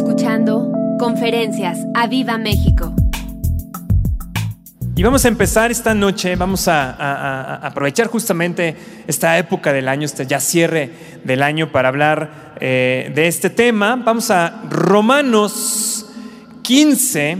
escuchando Conferencias a Viva México. Y vamos a empezar esta noche, vamos a, aprovechar justamente esta época del año, este ya cierre del año para hablar eh, de este tema. Vamos a Romanos 15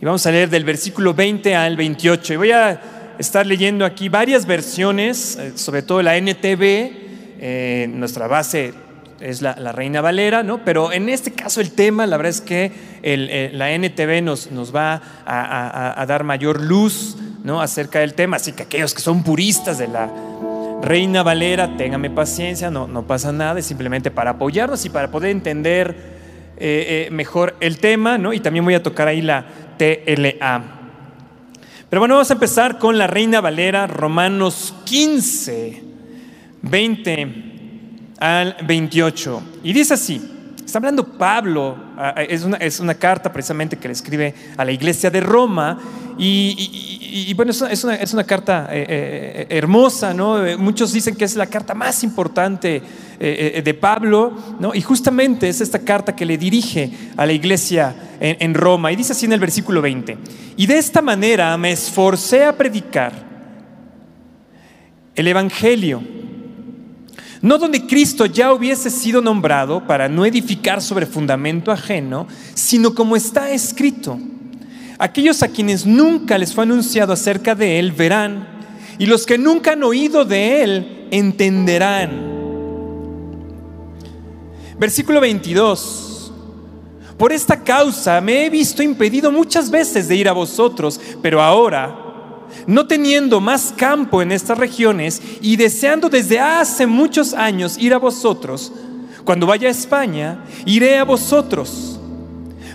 y vamos a leer del versículo 20 al 28. Y voy a estar leyendo aquí varias versiones, eh, sobre todo la NTV, eh, nuestra base es la, Reina Valera, ¿no? Pero en este caso el tema, la verdad es que eh, la NTV nos, nos va a, dar mayor luz, ¿no? Acerca del tema, así que aquellos que son puristas de la Reina Valera, téngame paciencia, no, no pasa nada, es simplemente para apoyarnos y para poder entender eh, eh, mejor el tema, ¿no? Y también voy a tocar ahí la TLA. Pero bueno, vamos a empezar con la Reina Valera, Romanos 15, 20 al 28. Y dice así, está hablando Pablo, es una, es una carta precisamente que le escribe a la iglesia de Roma, y, bueno, es una, es una, carta eh, eh, hermosa, ¿no? Muchos dicen que es la carta más importante eh, de Pablo, ¿no? Y justamente es esta carta que le dirige a la iglesia en Roma, y dice así en el versículo 20, y de esta manera me esforcé a predicar el Evangelio no donde Cristo ya hubiese sido nombrado para no edificar sobre fundamento ajeno, sino como está escrito. Aquellos a quienes nunca les fue anunciado acerca de Él verán, y los que nunca han oído de Él entenderán. Versículo 22. Por esta causa me he visto impedido muchas veces de ir a vosotros, pero ahora no teniendo más campo en estas regiones y deseando desde hace muchos años ir a vosotros, cuando vaya a España, iré a vosotros,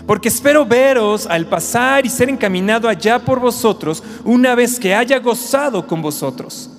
porque espero veros al pasar y ser encaminado allá por vosotros una vez que haya gozado con vosotros.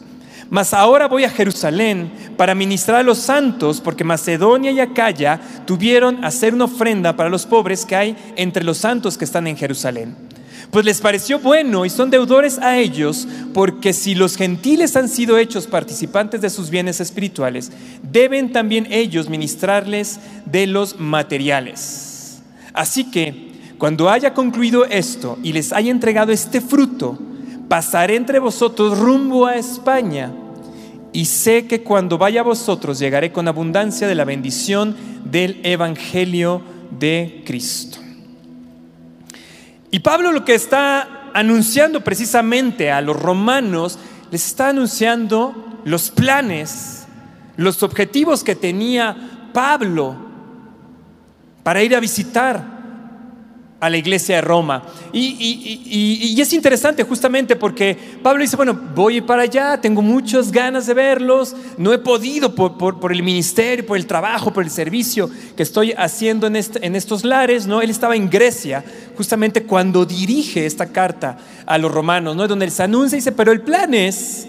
Mas ahora voy a Jerusalén para ministrar a los santos, porque Macedonia y Acaya tuvieron hacer una ofrenda para los pobres que hay entre los santos que están en Jerusalén pues les pareció bueno y son deudores a ellos, porque si los gentiles han sido hechos participantes de sus bienes espirituales, deben también ellos ministrarles de los materiales. Así que, cuando haya concluido esto y les haya entregado este fruto, pasaré entre vosotros rumbo a España. Y sé que cuando vaya a vosotros llegaré con abundancia de la bendición del Evangelio de Cristo. Y Pablo lo que está anunciando precisamente a los romanos, les está anunciando los planes, los objetivos que tenía Pablo para ir a visitar a la iglesia de Roma. Y, es interesante justamente porque Pablo dice, bueno, voy para allá, tengo muchas ganas de verlos, no he podido por, el ministerio, por el trabajo, por el servicio que estoy haciendo en, este, en estos lares, ¿no? Él estaba en Grecia justamente cuando dirige esta carta a los romanos, ¿no? Donde se anuncia y dice, pero el plan es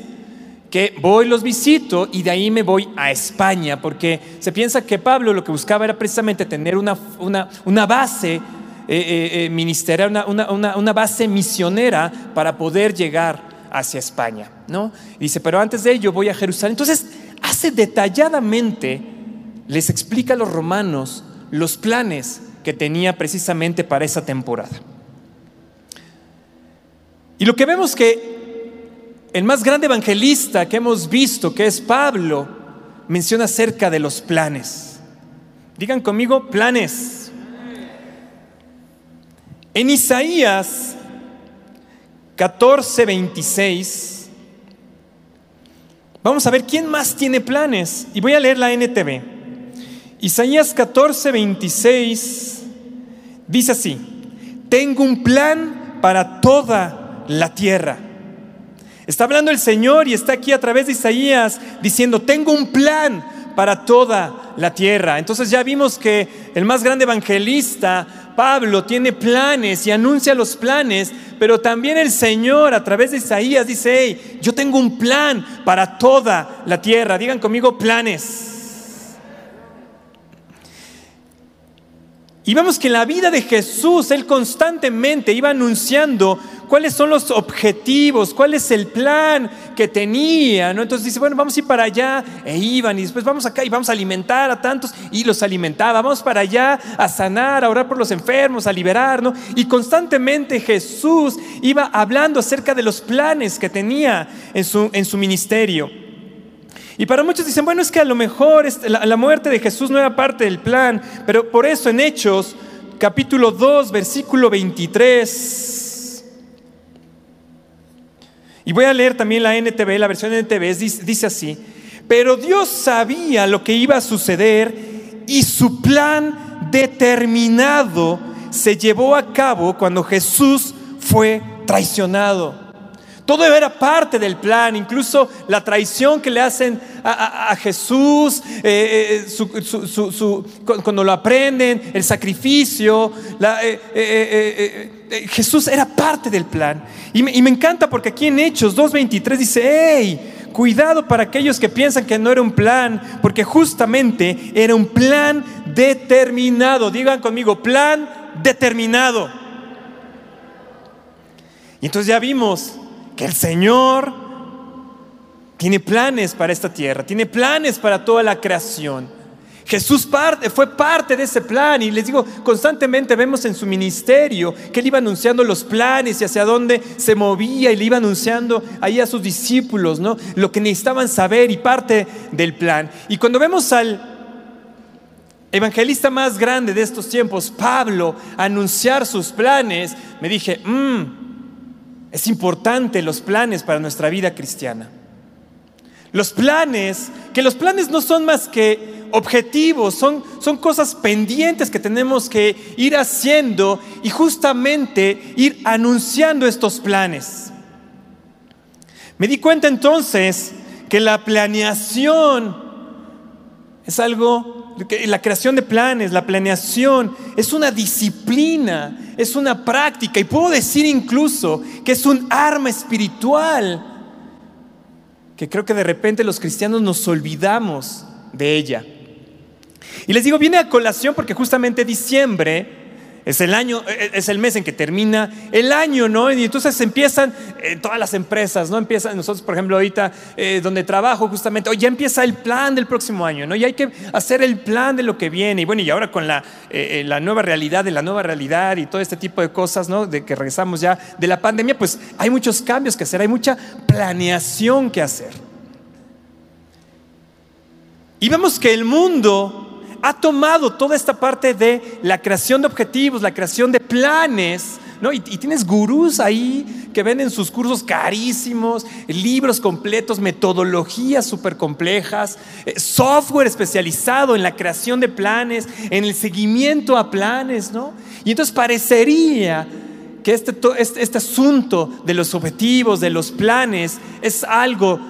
que voy, los visito y de ahí me voy a España, porque se piensa que Pablo lo que buscaba era precisamente tener una, una, una base eh, eh, eh, una, base misionera para poder llegar hacia España. ¿no? dice, pero antes de ello voy a Jerusalén. Entonces, hace detalladamente, les explica a los romanos los planes que tenía precisamente para esa temporada. Y lo que vemos que el más grande evangelista que hemos visto, que es Pablo, menciona acerca de los planes. Digan conmigo, planes. En Isaías 14, 26, vamos a ver quién más tiene planes. Y voy a leer la NTV. Isaías 14, 26 dice así, tengo un plan para toda la tierra. Está hablando el Señor y está aquí a través de Isaías diciendo, tengo un plan para toda la tierra. Entonces ya vimos que el más grande evangelista Pablo tiene planes y anuncia los planes, pero también el Señor a través de Isaías dice, hey, yo tengo un plan para toda la tierra. Digan conmigo planes. Y vemos que en la vida de Jesús Él constantemente iba anunciando cuáles son los objetivos, cuál es el plan que tenía, ¿no? Entonces dice, bueno, vamos a ir para allá, e iban, y después vamos acá y vamos a alimentar a tantos, y los alimentaba, vamos para allá a sanar, a orar por los enfermos, a liberar, ¿no? Y constantemente Jesús iba hablando acerca de los planes que tenía en su, en su ministerio. Y para muchos dicen, bueno, es que a lo mejor la, la muerte de Jesús no era parte del plan, pero por eso en Hechos capítulo 2, versículo 23. Y voy a leer también la NTV, la versión NTV, dice así, pero Dios sabía lo que iba a suceder y su plan determinado se llevó a cabo cuando Jesús fue traicionado. Todo era parte del plan, incluso la traición que le hacen a, Jesús, eh, eh, cuando lo aprenden, el sacrificio. Eh, Jesús era parte del plan. Y me, y me encanta porque aquí en Hechos 2.23 dice, hey, cuidado para aquellos que piensan que no era un plan, porque justamente era un plan determinado. Digan conmigo, plan determinado. Y entonces ya vimos que el Señor tiene planes para esta tierra, tiene planes para toda la creación. Jesús fue parte de ese plan y les digo, constantemente vemos en su ministerio que él iba anunciando los planes y hacia dónde se movía y le iba anunciando ahí a sus discípulos, ¿no? Lo que necesitaban saber y parte del plan. Y cuando vemos al evangelista más grande de estos tiempos, Pablo, anunciar sus planes, me dije, mmm, es importante los planes para nuestra vida cristiana. Los planes, que los planes no son más que objetivos, son, son cosas pendientes que tenemos que ir haciendo y justamente ir anunciando estos planes. Me di cuenta entonces que la planeación es algo la creación de planes, la planeación, es una disciplina, es una práctica y puedo decir incluso que es un arma espiritual que creo que de repente los cristianos nos olvidamos de ella. Y les digo, viene a colación porque justamente diciembre es el año, e, e, es el mes en que termina el año, ¿no? Y entonces empiezan eh, todas las empresas, ¿no? Empiezan, nosotros, por ejemplo, ahorita eh, donde trabajo justamente, hoy ya empieza el plan del próximo año, ¿no? Y hay que hacer el plan de lo que viene. Y bueno, y ahora con la, eh, la nueva realidad, de la nueva realidad y todo este tipo de cosas, ¿no? De que regresamos ya de la pandemia, pues hay muchos cambios que hacer, hay mucha planeación que hacer. Y vemos que el mundo ha tomado toda esta parte de la creación de objetivos, la creación de planes, ¿no? Y, tienes gurús ahí que venden sus cursos carísimos, libros completos, metodologías súper complejas, eh, software especializado en la creación de planes, en el seguimiento a planes, ¿no? Y entonces parecería que este, este, este asunto de los objetivos, de los planes, es algo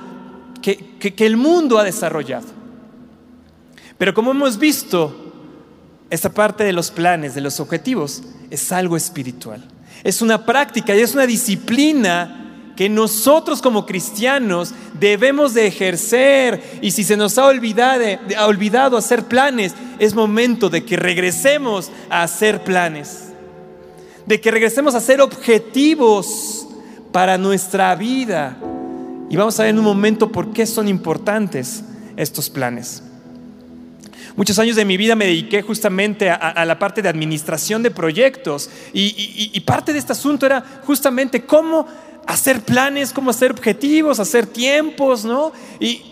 que el mundo ha desarrollado. Pero como hemos visto, esta parte de los planes, de los objetivos, es algo espiritual. Es una práctica y es una disciplina que nosotros como cristianos debemos de ejercer. Y si se nos ha olvidado, ha olvidado hacer planes, es momento de que regresemos a hacer planes. De que regresemos a hacer objetivos para nuestra vida. Y vamos a ver en un momento por qué son importantes estos planes. Muchos años de mi vida me dediqué justamente a, la parte de administración de proyectos y, parte de este asunto era justamente cómo hacer planes, cómo hacer objetivos, hacer tiempos, ¿no? Y,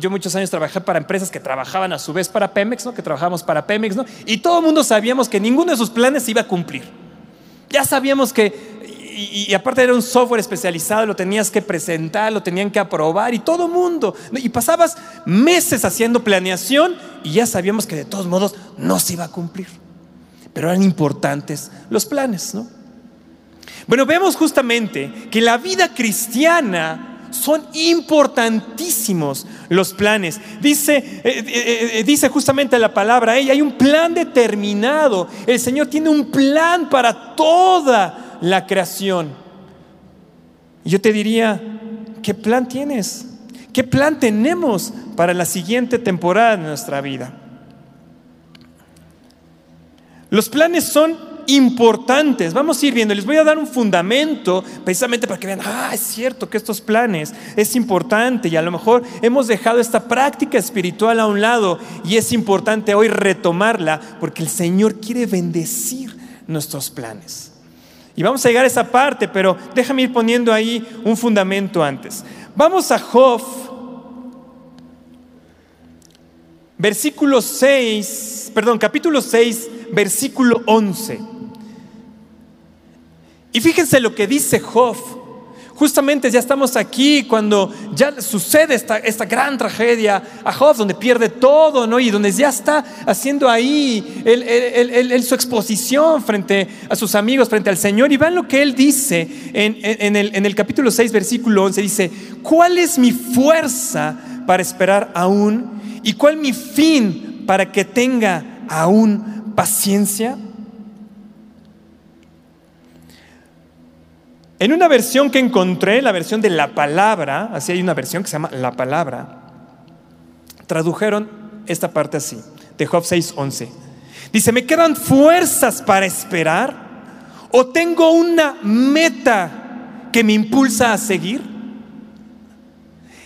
yo muchos años trabajé para empresas que trabajaban a su vez para Pemex, ¿no? Que trabajábamos para Pemex, ¿no? Y todo el mundo sabíamos que ninguno de sus planes se iba a cumplir. Ya sabíamos que y, aparte era un software especializado, lo tenías que presentar, lo tenían que aprobar y todo mundo. Y pasabas meses haciendo planeación y ya sabíamos que de todos modos no se iba a cumplir. Pero eran importantes los planes, ¿no? Bueno, vemos justamente que la vida cristiana son importantísimos los planes. Dice, eh, eh, eh, dice justamente la palabra, hay un plan determinado. El Señor tiene un plan para toda la creación. Yo te diría, ¿qué plan tienes? ¿Qué plan tenemos para la siguiente temporada de nuestra vida? Los planes son importantes. Vamos a ir viendo, les voy a dar un fundamento precisamente para que vean, ah, es cierto que estos planes es importante y a lo mejor hemos dejado esta práctica espiritual a un lado y es importante hoy retomarla porque el Señor quiere bendecir nuestros planes. Y vamos a llegar a esa parte, pero déjame ir poniendo ahí un fundamento antes. Vamos a Job, versículo 6, perdón, capítulo 6, versículo 11. Y fíjense lo que dice Job. Justamente ya estamos aquí cuando ya sucede esta, esta gran tragedia a Job, donde pierde todo, ¿no? Y donde ya está haciendo ahí su exposición frente a sus amigos, frente al Señor. Y vean lo que él dice en, el, en el capítulo 6, versículo 11. Dice, ¿cuál es mi fuerza para esperar aún? ¿Y cuál mi fin para que tenga aún paciencia? En una versión que encontré, la versión de la palabra, así hay una versión que se llama la palabra, tradujeron esta parte así, de Job 6:11. Dice, ¿me quedan fuerzas para esperar? ¿O tengo una meta que me impulsa a seguir?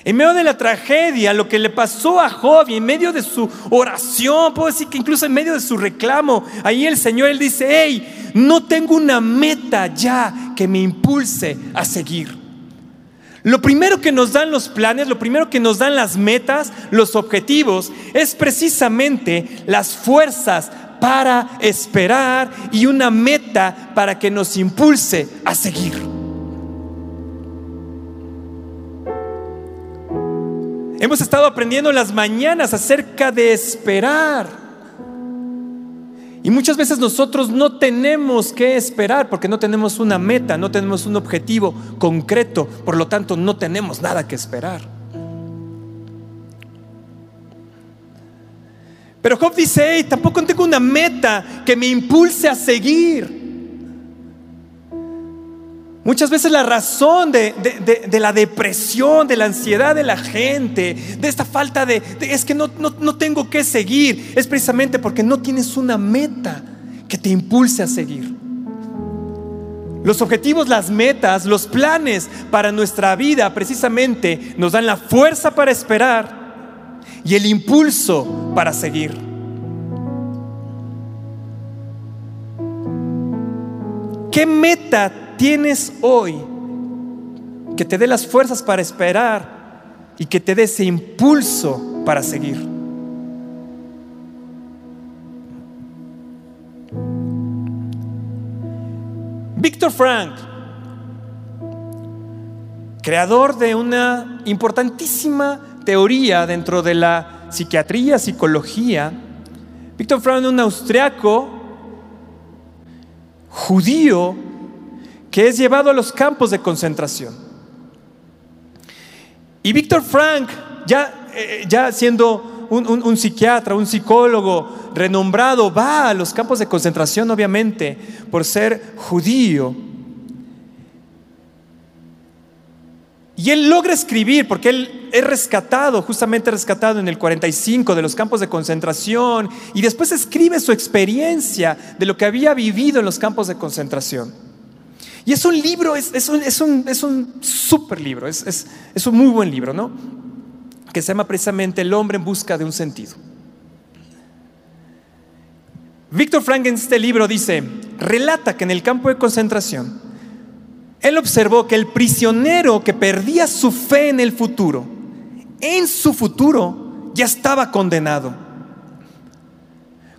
En medio de la tragedia, lo que le pasó a Job y en medio de su oración, puedo decir que incluso en medio de su reclamo, ahí el Señor él dice, hey, no tengo una meta ya que me impulse a seguir. Lo primero que nos dan los planes, lo primero que nos dan las metas, los objetivos, es precisamente las fuerzas para esperar y una meta para que nos impulse a seguir. Hemos estado aprendiendo en las mañanas acerca de esperar. Y muchas veces nosotros no tenemos que esperar porque no tenemos una meta, no tenemos un objetivo concreto, por lo tanto no tenemos nada que esperar. Pero Job dice, tampoco tengo una meta que me impulse a seguir. Muchas veces la razón de, la depresión, de la ansiedad de la gente, de esta falta de, es que no, no tengo que seguir, es precisamente porque no tienes una meta que te impulse a seguir. Los objetivos, las metas, los planes para nuestra vida precisamente nos dan la fuerza para esperar y el impulso para seguir. ¿Qué meta tienes hoy que te dé las fuerzas para esperar y que te dé ese impulso para seguir. Víctor Frank, creador de una importantísima teoría dentro de la psiquiatría, psicología, Víctor Frank, un austriaco judío, que es llevado a los campos de concentración. Y Víctor Frank, ya, eh, ya siendo un, psiquiatra, un psicólogo renombrado, va a los campos de concentración, obviamente, por ser judío. Y él logra escribir, porque él es rescatado, justamente rescatado en el 45 de los campos de concentración, y después escribe su experiencia de lo que había vivido en los campos de concentración. Y es un libro, es, es un, es, un, es un super libro, es, es un muy buen libro, ¿no? Que se llama precisamente El hombre en busca de un sentido. Víctor Frank en este libro dice, relata que en el campo de concentración, él observó que el prisionero que perdía su fe en el futuro, en su futuro, ya estaba condenado.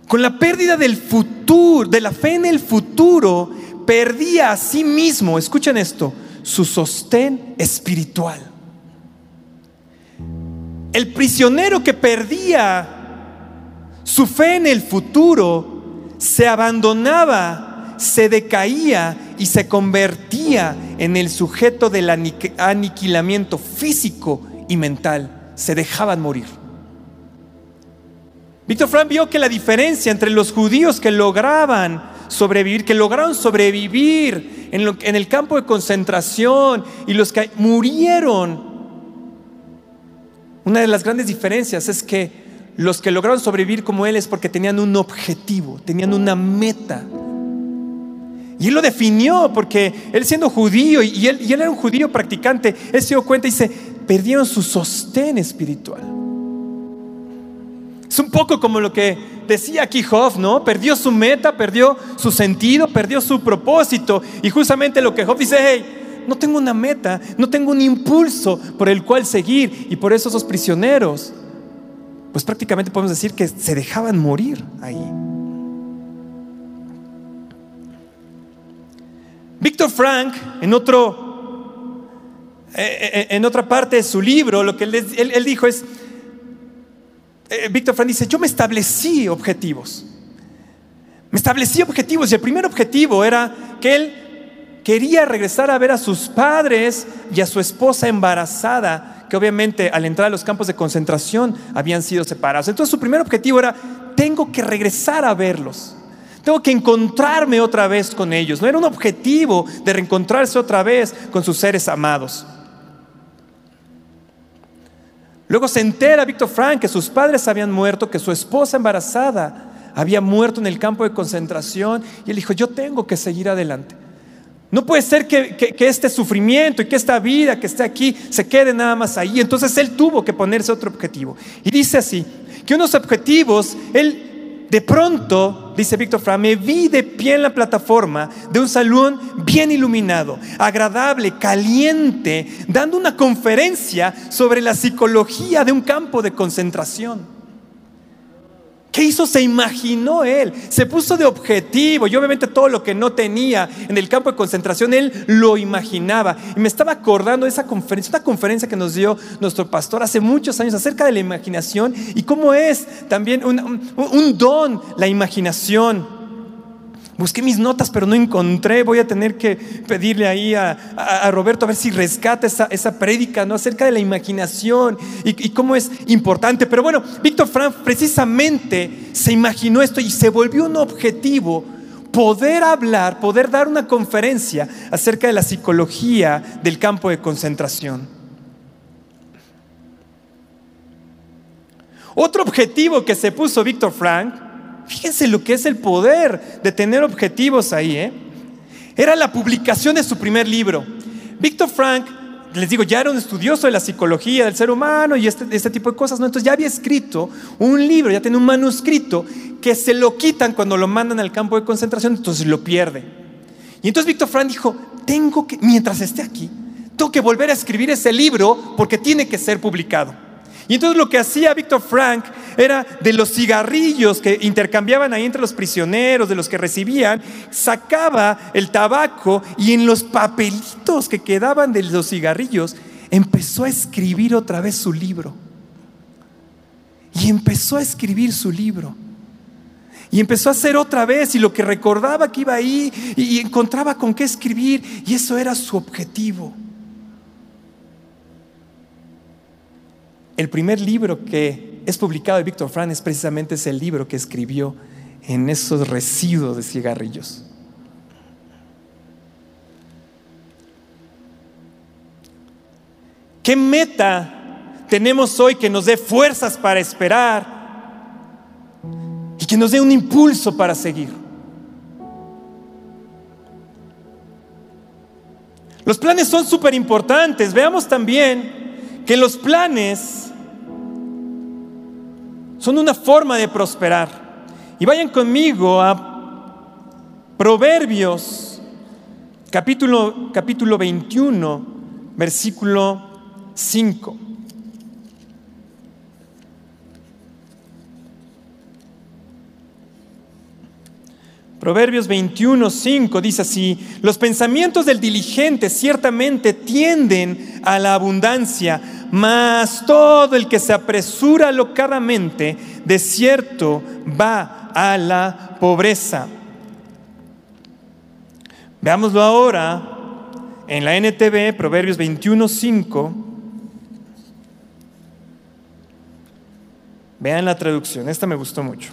Con la pérdida del futuro, de la fe en el futuro, perdía a sí mismo, escuchen esto, su sostén espiritual. El prisionero que perdía su fe en el futuro se abandonaba, se decaía y se convertía en el sujeto del aniquilamiento físico y mental. Se dejaban morir. Víctor Frank vio que la diferencia entre los judíos que lograban sobrevivir, que lograron sobrevivir en, el campo de concentración y los que murieron. Una de las grandes diferencias es que los que lograron sobrevivir como él es porque tenían un objetivo, tenían una meta. Y él lo definió porque él siendo judío y él, y él era un judío practicante, él se dio cuenta y dice, perdieron su sostén espiritual. Es un poco como lo que decía aquí Job, ¿no? Perdió su meta, perdió su sentido, perdió su propósito. Y justamente lo que Job dice, hey, no tengo una meta, no tengo un impulso por el cual seguir. Y por eso esos prisioneros, pues prácticamente podemos decir que se dejaban morir ahí. Víctor Frank, en otro, eh, eh, en otra parte de su libro, lo que él dijo es, eh, Víctor Frank dice, yo me establecí objetivos. Me establecí objetivos y el primer objetivo era que él quería regresar a ver a sus padres y a su esposa embarazada, que obviamente al entrar a los campos de concentración habían sido separados. Entonces su primer objetivo era, tengo que regresar a verlos. Tengo que encontrarme otra vez con ellos. No era un objetivo de reencontrarse otra vez con sus seres amados. Luego se entera Víctor Frank que sus padres habían muerto, que su esposa embarazada había muerto en el campo de concentración y él dijo, yo tengo que seguir adelante. No puede ser que, que, este sufrimiento y que esta vida que esté aquí se quede nada más ahí. Entonces él tuvo que ponerse otro objetivo. Y dice así, que unos objetivos, él de pronto, dice Víctor Fra, me vi de pie en la plataforma de un salón bien iluminado, agradable, caliente, dando una conferencia sobre la psicología de un campo de concentración. ¿Qué hizo? Se imaginó él, se puso de objetivo y obviamente todo lo que no tenía en el campo de concentración, él lo imaginaba. Y me estaba acordando de esa conferencia, una conferencia que nos dio nuestro pastor hace muchos años acerca de la imaginación y cómo es también un, un don la imaginación. Busqué mis notas, pero no encontré. Voy a tener que pedirle ahí a, Roberto a ver si rescata esa, esa prédica, ¿no? Acerca de la imaginación y, cómo es importante. Pero bueno, Víctor Frank precisamente se imaginó esto y se volvió un objetivo poder hablar, poder dar una conferencia acerca de la psicología del campo de concentración. Otro objetivo que se puso Víctor Frank Fíjense lo que es el poder de tener objetivos ahí. ¿eh? Era la publicación de su primer libro. Víctor Frank, les digo, ya era un estudioso de la psicología del ser humano y este, este tipo de cosas, ¿no? Entonces ya había escrito un libro, ya tiene un manuscrito que se lo quitan cuando lo mandan al campo de concentración, entonces lo pierde. Y entonces Víctor Frank dijo, tengo que, mientras esté aquí, tengo que volver a escribir ese libro porque tiene que ser publicado. Y entonces lo que hacía Víctor Frank era de los cigarrillos que intercambiaban ahí entre los prisioneros, de los que recibían, sacaba el tabaco y en los papelitos que quedaban de los cigarrillos empezó a escribir otra vez su libro. Y empezó a escribir su libro. Y empezó a hacer otra vez y lo que recordaba que iba ahí y encontraba con qué escribir y eso era su objetivo. El primer libro que es publicado de Víctor Frank es precisamente ese libro que escribió en esos residuos de cigarrillos. ¿Qué meta tenemos hoy que nos dé fuerzas para esperar y que nos dé un impulso para seguir? Los planes son súper importantes. Veamos también que los planes son una forma de prosperar. Y vayan conmigo a Proverbios, capítulo, capítulo 21, versículo 5. Proverbios 21, 5 dice así, los pensamientos del diligente ciertamente tienden a la abundancia, mas todo el que se apresura locadamente, de cierto va a la pobreza. Veámoslo ahora en la NTV, Proverbios 21, 5. Vean la traducción, esta me gustó mucho.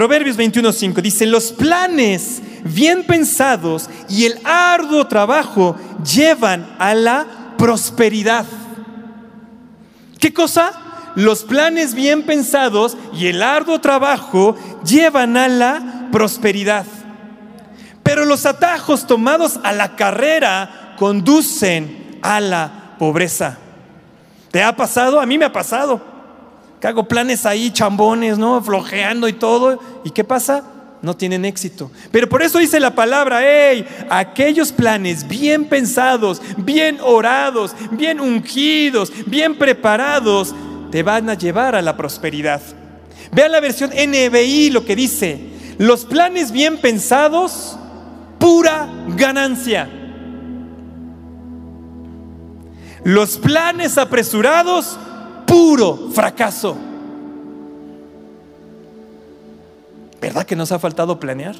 Proverbios 21.5 dice, los planes bien pensados y el arduo trabajo llevan a la prosperidad. ¿Qué cosa? Los planes bien pensados y el arduo trabajo llevan a la prosperidad. Pero los atajos tomados a la carrera conducen a la pobreza. ¿Te ha pasado? A mí me ha pasado. Que hago planes ahí, chambones, ¿no? Flojeando y todo. ¿Y qué pasa? No tienen éxito. Pero por eso dice la palabra, hey, aquellos planes bien pensados, bien orados, bien ungidos, bien preparados, te van a llevar a la prosperidad. Vean la versión NBI lo que dice, los planes bien pensados, pura ganancia. Los planes apresurados, puro fracaso. ¿Verdad que nos ha faltado planear?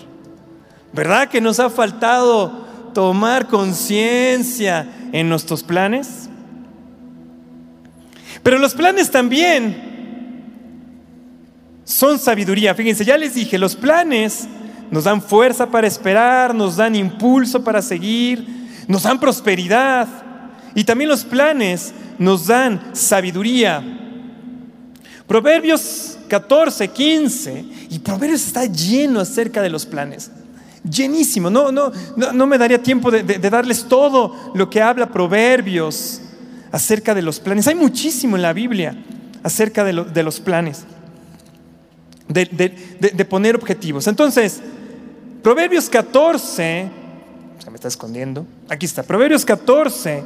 ¿Verdad que nos ha faltado tomar conciencia en nuestros planes? Pero los planes también son sabiduría. Fíjense, ya les dije, los planes nos dan fuerza para esperar, nos dan impulso para seguir, nos dan prosperidad. Y también los planes nos dan sabiduría. Proverbios 14, 15, y Proverbios está lleno acerca de los planes. Llenísimo. No, no, no, me daría tiempo de, darles todo lo que habla Proverbios acerca de los planes. Hay muchísimo en la Biblia acerca de, de los planes, de, poner objetivos. Entonces, Proverbios 14, se me está escondiendo, aquí está, Proverbios 14,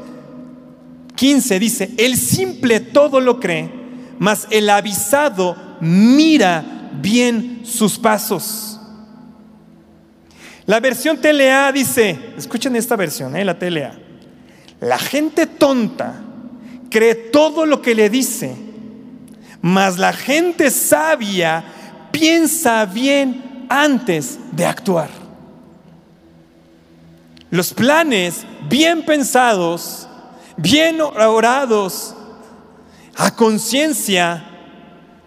15 dice, el simple todo lo cree, mas el avisado mira bien sus pasos. La versión TLA dice, escuchen esta versión, eh, la TLA, la gente tonta cree todo lo que le dice, mas la gente sabia piensa bien antes de actuar. Los planes bien pensados, bien orados, a conciencia,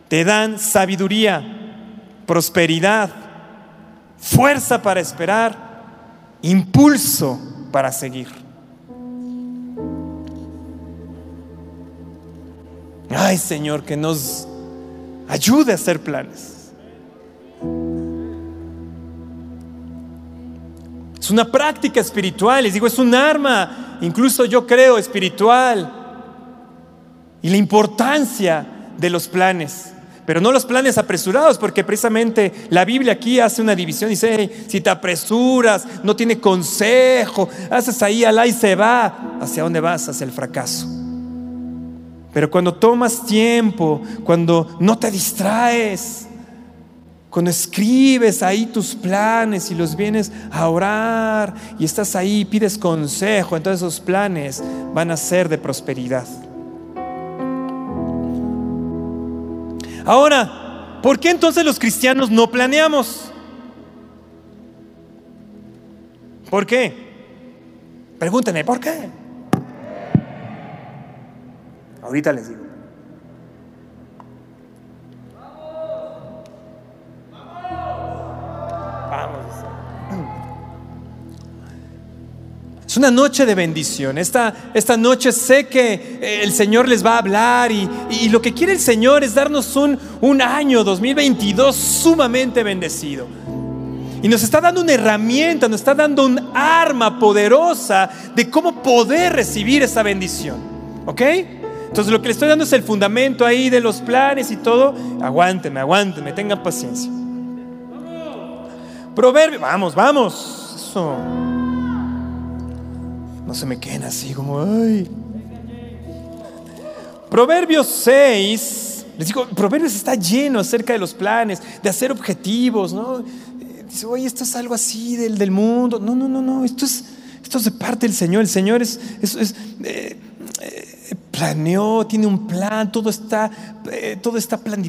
te dan sabiduría, prosperidad, fuerza para esperar, impulso para seguir. Ay Señor, que nos ayude a hacer planes. Es una práctica espiritual, les digo, es un arma, incluso yo creo, espiritual. Y la importancia de los planes, pero no los planes apresurados, porque precisamente la Biblia aquí hace una división, dice, si te apresuras, no tiene consejo, haces ahí al y se va, ¿hacia dónde vas? Hacia el fracaso. Pero cuando tomas tiempo, cuando no te distraes, cuando escribes ahí tus planes y los vienes a orar y estás ahí, pides consejo, entonces esos planes van a ser de prosperidad. Ahora, ¿por qué entonces los cristianos no planeamos? ¿Por qué? Pregúntenme, ¿por qué? Ahorita les digo. Una noche de bendición. Esta, esta noche sé que eh, el Señor les va a hablar y, lo que quiere el Señor es darnos un, un año 2022 sumamente bendecido. Y nos está dando una herramienta, nos está dando un arma poderosa de cómo poder recibir esa bendición. ¿Ok? Entonces lo que le estoy dando es el fundamento ahí de los planes y todo. Aguántenme, aguántenme, tengan paciencia. Proverbio, vamos, vamos. Eso. No se me queden así como, ay. Proverbios 6, les digo, Proverbios está lleno acerca de los planes, de hacer objetivos, ¿no? Dice, oye, esto es algo así del, del mundo. No, no, no, no, esto es, esto es de parte del Señor. El Señor es, eh, planeó, tiene un plan, todo está, eh, todo está plan,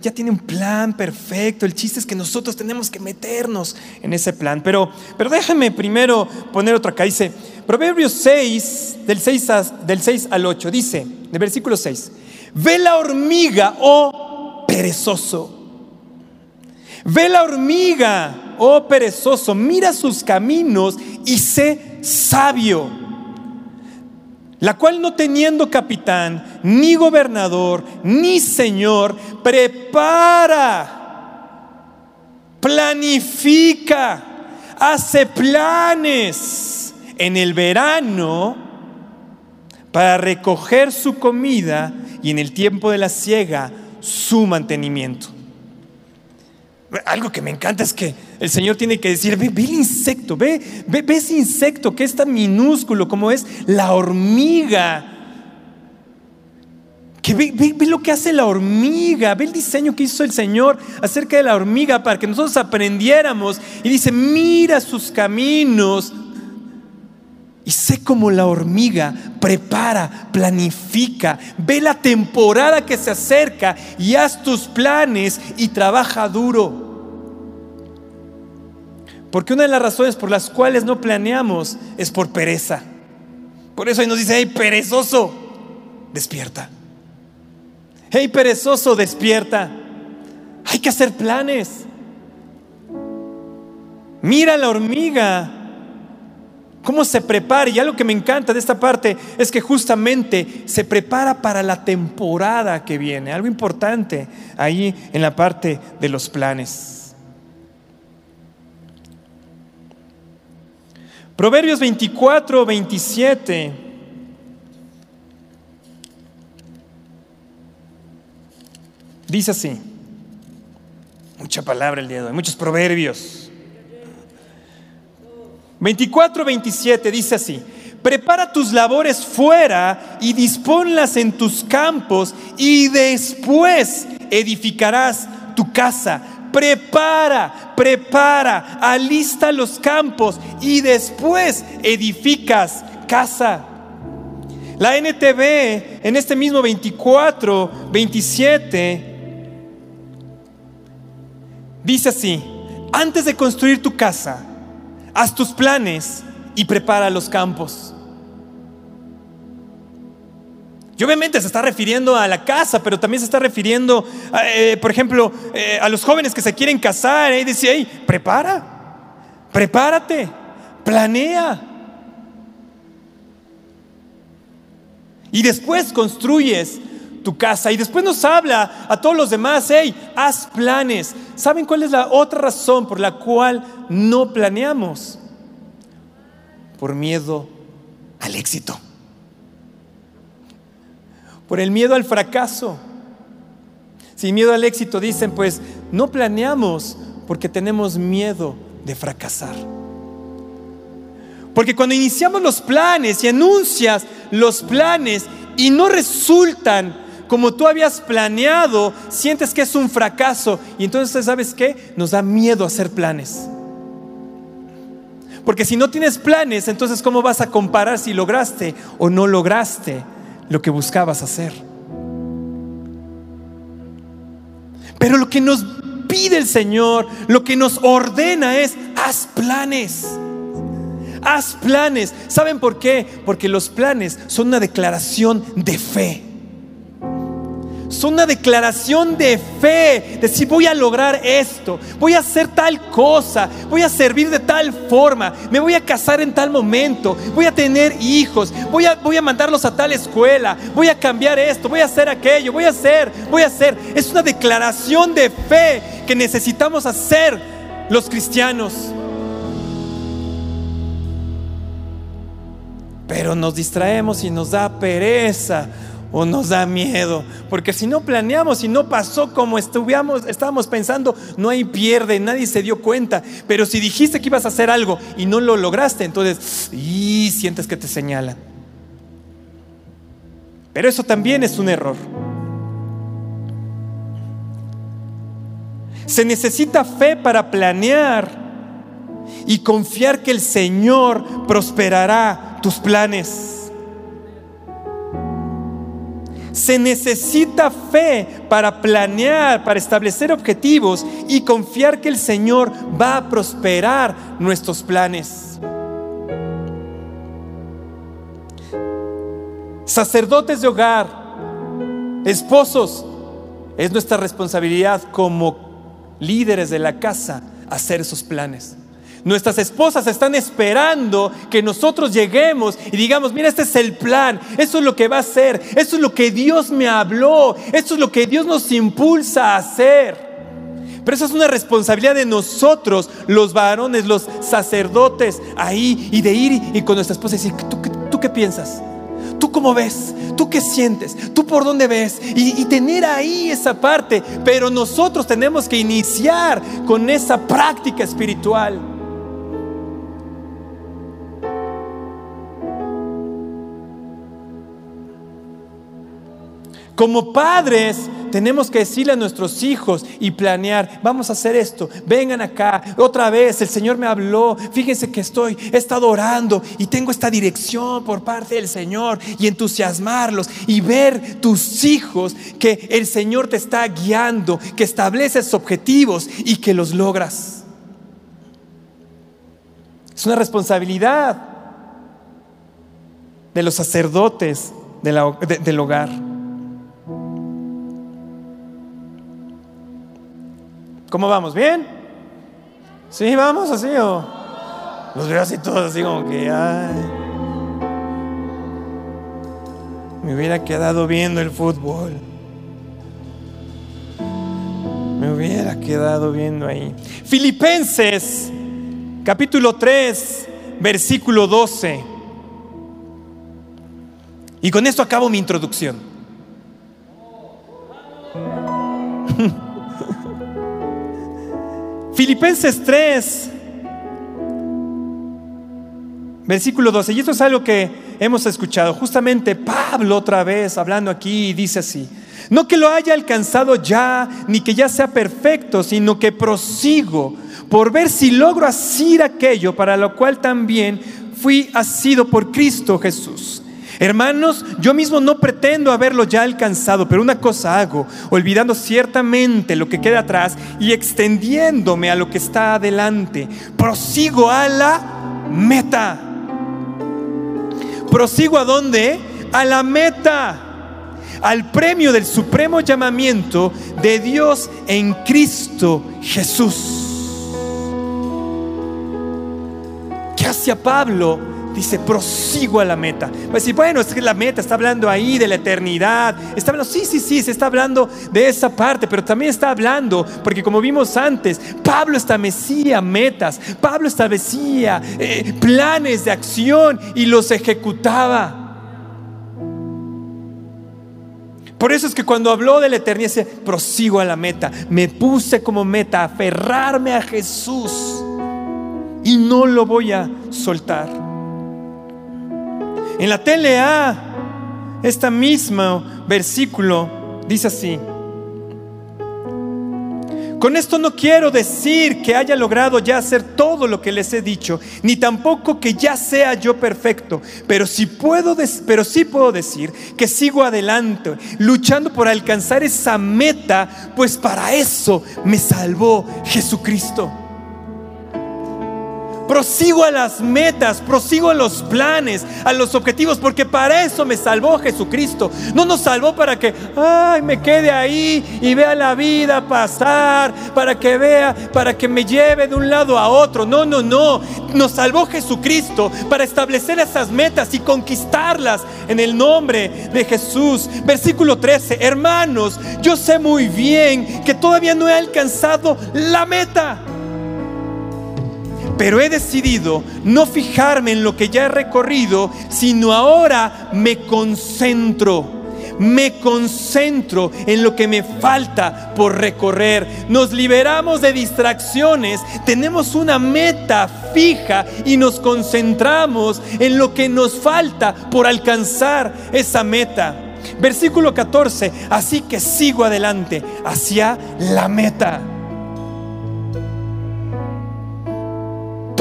ya tiene un plan perfecto. El chiste es que nosotros tenemos que meternos en ese plan. Pero, pero déjame primero poner otra acá. Dice, Proverbios 6, del 6, del 6 al 8, dice, de versículo 6, ve la hormiga, oh perezoso. Ve la hormiga, oh perezoso, mira sus caminos y sé sabio, la cual no teniendo capitán, ni gobernador, ni señor, prepara, planifica hace planes en el verano para recoger su comida y en el tiempo de la siega su mantenimiento. Algo que me encanta es que el Señor tiene que decir, ve, el insecto, ve, ve, ese insecto que es tan minúsculo como es la hormiga. Que ve, ve, lo que hace la hormiga, ve el diseño que hizo el Señor acerca de la hormiga para que nosotros aprendiéramos. Y dice, mira sus caminos, y sé cómo la hormiga prepara, planifica, ve la temporada que se acerca y haz tus planes y trabaja duro. Porque una de las razones por las cuales no planeamos es por pereza. Por eso ahí nos dice, hey perezoso, despierta. Hey perezoso, despierta. Hay que hacer planes. Mira la hormiga cómo se prepara. Y algo que me encanta de esta parte es que justamente se prepara para la temporada que viene. Algo importante ahí en la parte de los planes. Proverbios 24, 27. Dice así. Mucha palabra el día de hoy, muchos proverbios. 24, 27 dice así, prepara tus labores fuera y disponlas en tus campos y después edificarás tu casa. Prepara, prepara, alista los campos y después edificas casa. La NTV en este mismo 24, 27 dice así, antes de construir tu casa, haz tus planes y prepara los campos. Y obviamente se está refiriendo a la casa, pero también se está refiriendo, eh, por ejemplo, eh, a los jóvenes que se quieren casar. Y dice, prepara, prepárate, planea. Y después construyes tu casa. Y después nos habla a todos los demás, hey, haz planes. ¿Saben cuál es la otra razón por la cual no planeamos? Por miedo al éxito. Por el miedo al fracaso. Sin miedo al éxito dicen, pues no planeamos porque tenemos miedo de fracasar. Porque cuando iniciamos los planes y anuncias los planes y no resultan como tú habías planeado, sientes que es un fracaso. Y entonces, ¿sabes qué? Nos da miedo hacer planes. Porque si no tienes planes, entonces ¿cómo vas a comparar si lograste o no lograste lo que buscabas hacer? Pero lo que nos pide el Señor, lo que nos ordena es, haz planes. Haz planes. ¿Saben por qué? Porque los planes son una declaración de fe son una declaración de fe, de si voy a lograr esto, voy a hacer tal cosa, voy a servir de tal forma, me voy a casar en tal momento, voy a tener hijos, voy a, voy a mandarlos a tal escuela, voy a cambiar esto, voy a hacer aquello, voy a hacer, voy a hacer. Es una declaración de fe que necesitamos hacer los cristianos. Pero nos distraemos y nos da pereza o nos da miedo. Porque si no planeamos y no pasó como estuviéramos, estábamos pensando, no hay pierde, nadie se dio cuenta. Pero si dijiste que ibas a hacer algo y no lo lograste, entonces, y sientes que te señalan. Pero eso también es un error. Se necesita fe para planear y confiar que el Señor prosperará tus planes. Se necesita fe para planear, para establecer objetivos y confiar que el Señor va a prosperar nuestros planes. Sacerdotes de hogar, esposos, es nuestra responsabilidad como líderes de la casa hacer esos planes. Nuestras esposas están esperando que nosotros lleguemos y digamos, mira, este es el plan, eso es lo que va a ser, eso es lo que Dios me habló, eso es lo que Dios nos impulsa a hacer. Pero esa es una responsabilidad de nosotros, los varones, los sacerdotes, ahí y de ir y con nuestra esposa decir, ¿tú, qué piensas? ¿Tú cómo ves? ¿Tú qué sientes? ¿Tú por dónde ves? Y, tener ahí esa parte. Pero nosotros tenemos que iniciar con esa práctica espiritual. Como padres tenemos que decirle a nuestros hijos y planear, vamos a hacer esto, vengan acá, otra vez, el Señor me habló, fíjense que estoy, he estado orando y tengo esta dirección por parte del Señor y entusiasmarlos y ver tus hijos que el Señor te está guiando, que estableces objetivos y que los logras. Es una responsabilidad de los sacerdotes del hogar. ¿Cómo vamos? ¿Bien? ¿Sí, vamos así o? Los veo así todos así como que, ay. Me hubiera quedado viendo el fútbol. Me hubiera quedado viendo ahí. Filipenses, capítulo 3, versículo 12. Y con esto acabo mi introducción. Filipenses 3, versículo 12. Y esto es algo que hemos escuchado. Justamente Pablo otra vez hablando aquí dice así. No que lo haya alcanzado ya, ni que ya sea perfecto, sino que prosigo por ver si logro asir aquello para lo cual también fui asido por Cristo Jesús. Hermanos, yo mismo no pretendo haberlo ya alcanzado, pero una cosa hago, olvidando ciertamente lo que queda atrás y extendiéndome a lo que está adelante. Prosigo a la meta. ¿Prosigo a dónde? A la meta. Al premio del supremo llamamiento de Dios en Cristo Jesús. ¿Qué hacía Pablo? Dice, prosigo a la meta. Va a decir, bueno, es que la meta está hablando ahí de la eternidad. Está hablando, sí, sí, sí, se está hablando de esa parte, pero también está hablando, porque como vimos antes, Pablo establecía metas, Pablo establecía eh, planes de acción y los ejecutaba. Por eso es que cuando habló de la eternidad, dice, prosigo a la meta. Me puse como meta aferrarme a Jesús y no lo voy a soltar. En la TLA, este mismo versículo dice así. Con esto no quiero decir que haya logrado ya hacer todo lo que les he dicho, ni tampoco que ya sea yo perfecto, pero sí puedo, pero sí puedo decir que sigo adelante, luchando por alcanzar esa meta, pues para eso me salvó Jesucristo. Prosigo a las metas, prosigo a los planes, a los objetivos, porque para eso me salvó Jesucristo. No nos salvó para que, ay, me quede ahí y vea la vida pasar, para que vea, para que me lleve de un lado a otro. No, no, no. Nos salvó Jesucristo para establecer esas metas y conquistarlas en el nombre de Jesús. Versículo 13, hermanos, yo sé muy bien que todavía no he alcanzado la meta pero he decidido no fijarme en lo que ya he recorrido, sino ahora me concentro. Me concentro en lo que me falta por recorrer. Nos liberamos de distracciones, tenemos una meta fija y nos concentramos en lo que nos falta por alcanzar esa meta. Versículo 14, así que sigo adelante hacia la meta.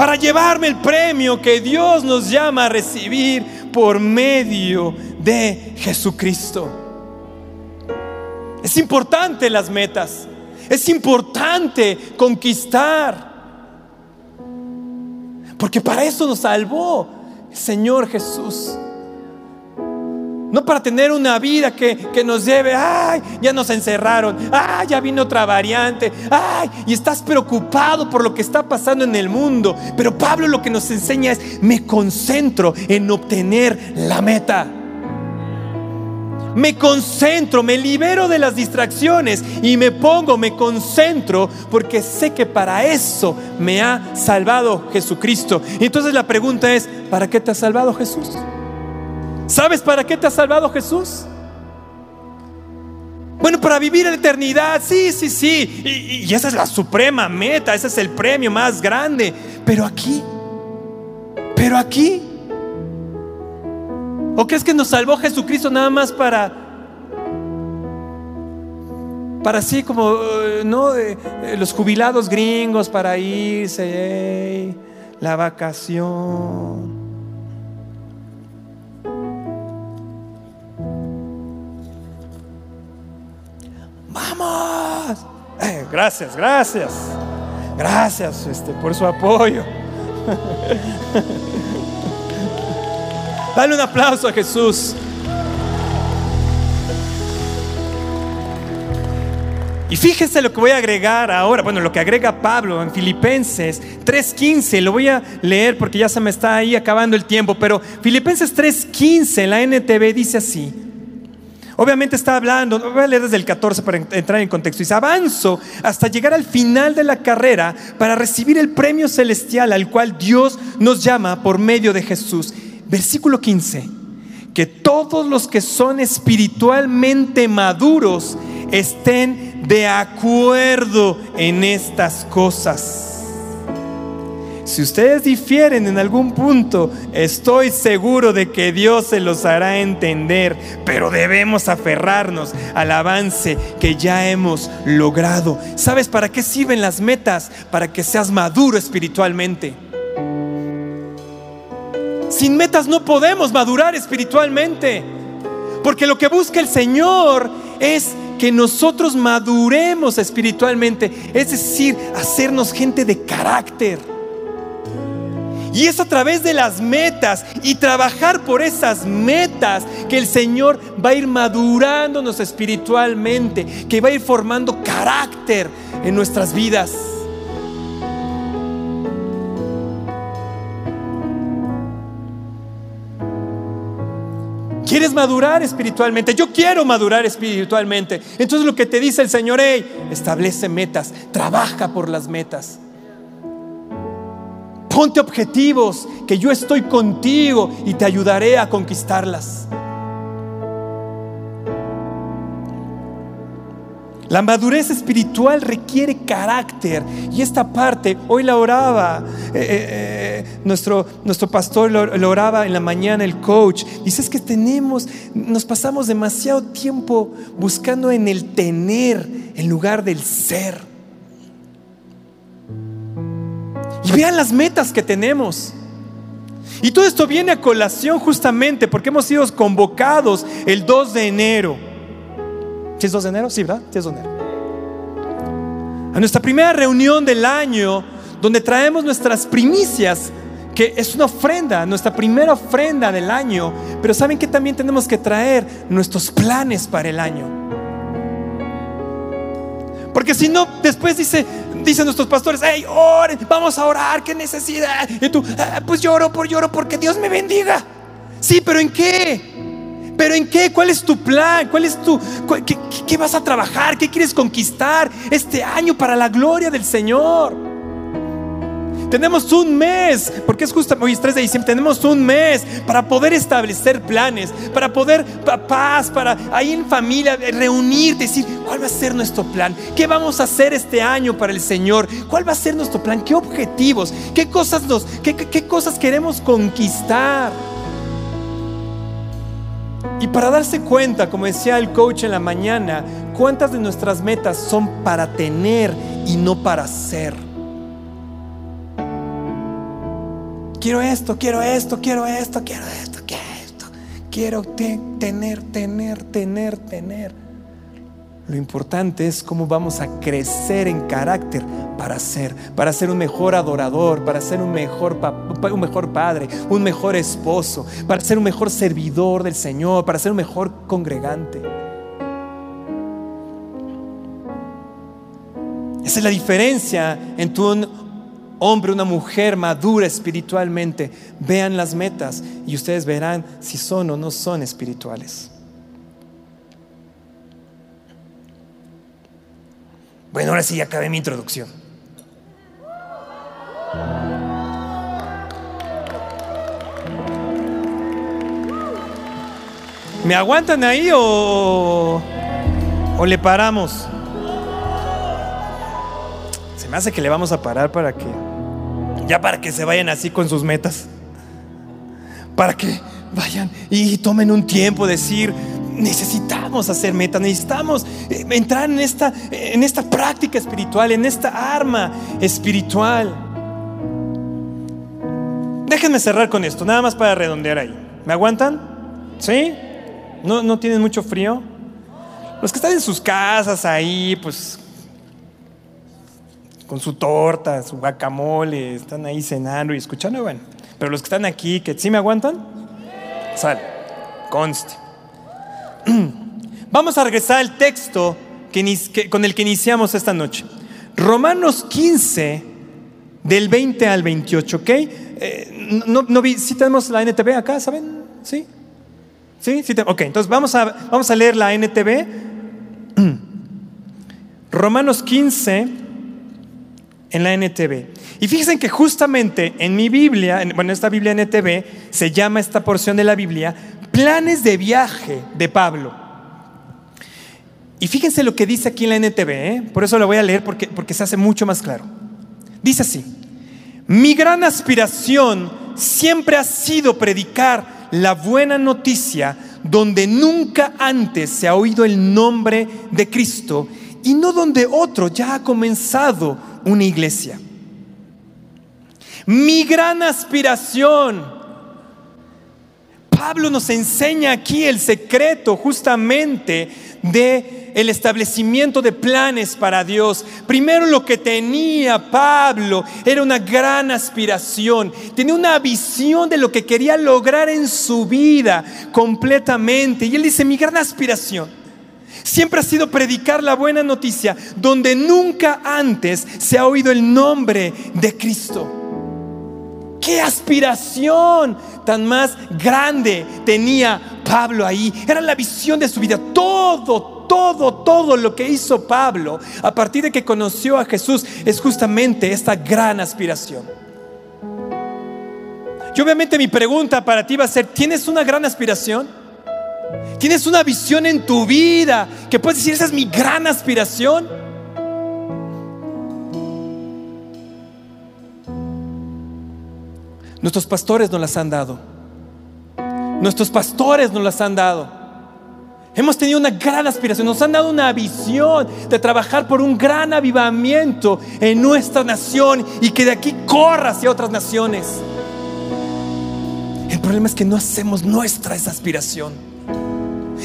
Para llevarme el premio que Dios nos llama a recibir por medio de Jesucristo. Es importante las metas, es importante conquistar, porque para eso nos salvó el Señor Jesús. No para tener una vida que, nos lleve, ay, ya nos encerraron, ay, ya vino otra variante, ay, y estás preocupado por lo que está pasando en el mundo. Pero Pablo lo que nos enseña es, me concentro en obtener la meta. me concentro, me libero de las distracciones y me pongo, me concentro porque sé que para eso me ha salvado Jesucristo. Y entonces la pregunta es, ¿para qué te ha salvado Jesús? ¿Sabes para qué te ha salvado Jesús? Bueno, para vivir la eternidad, sí, sí, sí. Y, esa es la suprema meta, ese es el premio más grande. Pero aquí, pero aquí, ¿O crees que nos salvó Jesucristo nada más para, para así como, eh, ¿no? Eh, los jubilados gringos para irse, la vacación. Vamos. Eh, gracias, gracias. Gracias este, por su apoyo. Dale un aplauso a Jesús. Y fíjense lo que voy a agregar ahora, bueno, lo que agrega Pablo en Filipenses 3.15, lo voy a leer porque ya se me está ahí acabando el tiempo, pero Filipenses 3.15 en la NTV dice así, obviamente está hablando, voy a leer desde el 14 para entrar en contexto, dice, avanzo hasta llegar al final de la carrera para recibir el premio celestial al cual Dios nos llama por medio de Jesús. Versículo 15. Que todos los que son espiritualmente maduros estén de acuerdo en estas cosas. Si ustedes difieren en algún punto, estoy seguro de que Dios se los hará entender, pero debemos aferrarnos al avance que ya hemos logrado. ¿Sabes para qué sirven las metas? Para que seas maduro espiritualmente. Sin metas no podemos madurar espiritualmente. Porque lo que busca el Señor es que nosotros maduremos espiritualmente. Es decir, hacernos gente de carácter. Y es a través de las metas y trabajar por esas metas que el Señor va a ir madurándonos espiritualmente, que va a ir formando carácter en nuestras vidas. ¿Quieres madurar espiritualmente? Yo quiero madurar espiritualmente. Entonces lo que te dice el Señor, hey, establece metas, trabaja por las metas. Ponte objetivos, que yo estoy contigo y te ayudaré a conquistarlas. La madurez espiritual requiere carácter y esta parte, hoy la oraba, eh, eh, eh, nuestro, nuestro pastor lo, oraba en la mañana, el coach, dice es que tenemos, nos pasamos demasiado tiempo buscando en el tener en lugar del ser. Y vean las metas que tenemos. Y todo esto viene a colación justamente porque hemos sido convocados el 2 de enero es 2 de enero? Sí, ¿verdad? Sí es 2 de enero. A nuestra primera reunión del año, donde traemos nuestras primicias, que es una ofrenda, nuestra primera ofrenda del año. Pero ¿saben que también tenemos que traer nuestros planes para el año? Porque si no, después dice, dicen nuestros pastores, hey, oren, vamos a orar, qué necesidad. Y tú, ah, pues lloro por lloro porque Dios me bendiga. Sí, pero ¿en qué? ¿Pero en qué? ¿Cuál es tu plan? ¿Cuál es tu qué, vas a trabajar? ¿Qué quieres conquistar este año para la gloria del Señor? Tenemos un mes, porque es justo hoy es 3 de diciembre, tenemos un mes para poder establecer planes, para poder paz, para ahí en familia reunirte, decir, ¿cuál va a ser nuestro plan? ¿Qué vamos a hacer este año para el Señor? ¿Cuál va a ser nuestro plan? ¿Qué objetivos? ¿Qué cosas nos qué, qué cosas queremos conquistar? Y para darse cuenta, como decía el coach en la mañana, cuántas de nuestras metas son para tener y no para ser. Quiero esto, quiero esto, quiero esto, quiero esto, quiero esto. Quiero tener, tener, tener, tener. Lo importante es cómo vamos a crecer en carácter para ser, para ser un mejor adorador, para ser un mejor, un mejor padre, un mejor esposo, para ser un mejor servidor del Señor, para ser un mejor congregante. Esa es la diferencia entre un hombre, una mujer madura espiritualmente, vean las metas y ustedes verán si son o no son espirituales. Bueno, ahora sí ya acabé mi introducción. ¿Me aguantan ahí o, o le paramos? Se me hace que le vamos a parar para que ya para que se vayan así con sus metas. Para que vayan y tomen un tiempo, decir, necesitamos hacer metas, necesitamos eh, entrar en esta, en esta práctica espiritual, en esta arma espiritual. Déjenme cerrar con esto, nada más para redondear ahí. ¿Me aguantan? ¿Sí? ¿No, tienen mucho frío? Los que están en sus casas ahí, pues con su torta, su guacamole, están ahí cenando y escuchando, bueno. Pero los que están aquí, que sí me aguantan, sal, conste. Vamos a regresar al texto que, con el que iniciamos esta noche. Romanos 15, del 20 al 28, ¿ok? Eh, no, no, ¿Sí tenemos la NTV acá, saben? ¿Sí? ¿Sí? ¿Sí? Ok, entonces vamos a, vamos a leer la NTV. Romanos 15 en la NTV. Y fíjense que justamente en mi Biblia, en, bueno, esta Biblia NTV, se llama esta porción de la Biblia planes de viaje de Pablo. Y fíjense lo que dice aquí en la NTV, ¿eh? por eso lo voy a leer porque, porque se hace mucho más claro. Dice así, mi gran aspiración siempre ha sido predicar la buena noticia donde nunca antes se ha oído el nombre de Cristo y no donde otro ya ha comenzado una iglesia. Mi gran aspiración. Pablo nos enseña aquí el secreto justamente de el establecimiento de planes para Dios. Primero lo que tenía Pablo era una gran aspiración, tenía una visión de lo que quería lograr en su vida completamente. Y él dice, mi gran aspiración siempre ha sido predicar la buena noticia donde nunca antes se ha oído el nombre de Cristo. ¡Qué aspiración tan más grande tenía Pablo ahí! Era la visión de su vida. Todo, todo, todo lo que hizo Pablo a partir de que conoció a Jesús es justamente esta gran aspiración. Y obviamente mi pregunta para ti va a ser, ¿tienes una gran aspiración? ¿Tienes una visión en tu vida que puedes decir, esa es mi gran aspiración? Nuestros pastores nos las han dado. Nuestros pastores nos las han dado. Hemos tenido una gran aspiración, nos han dado una visión de trabajar por un gran avivamiento en nuestra nación y que de aquí corra hacia otras naciones. El problema es que no hacemos nuestra esa aspiración.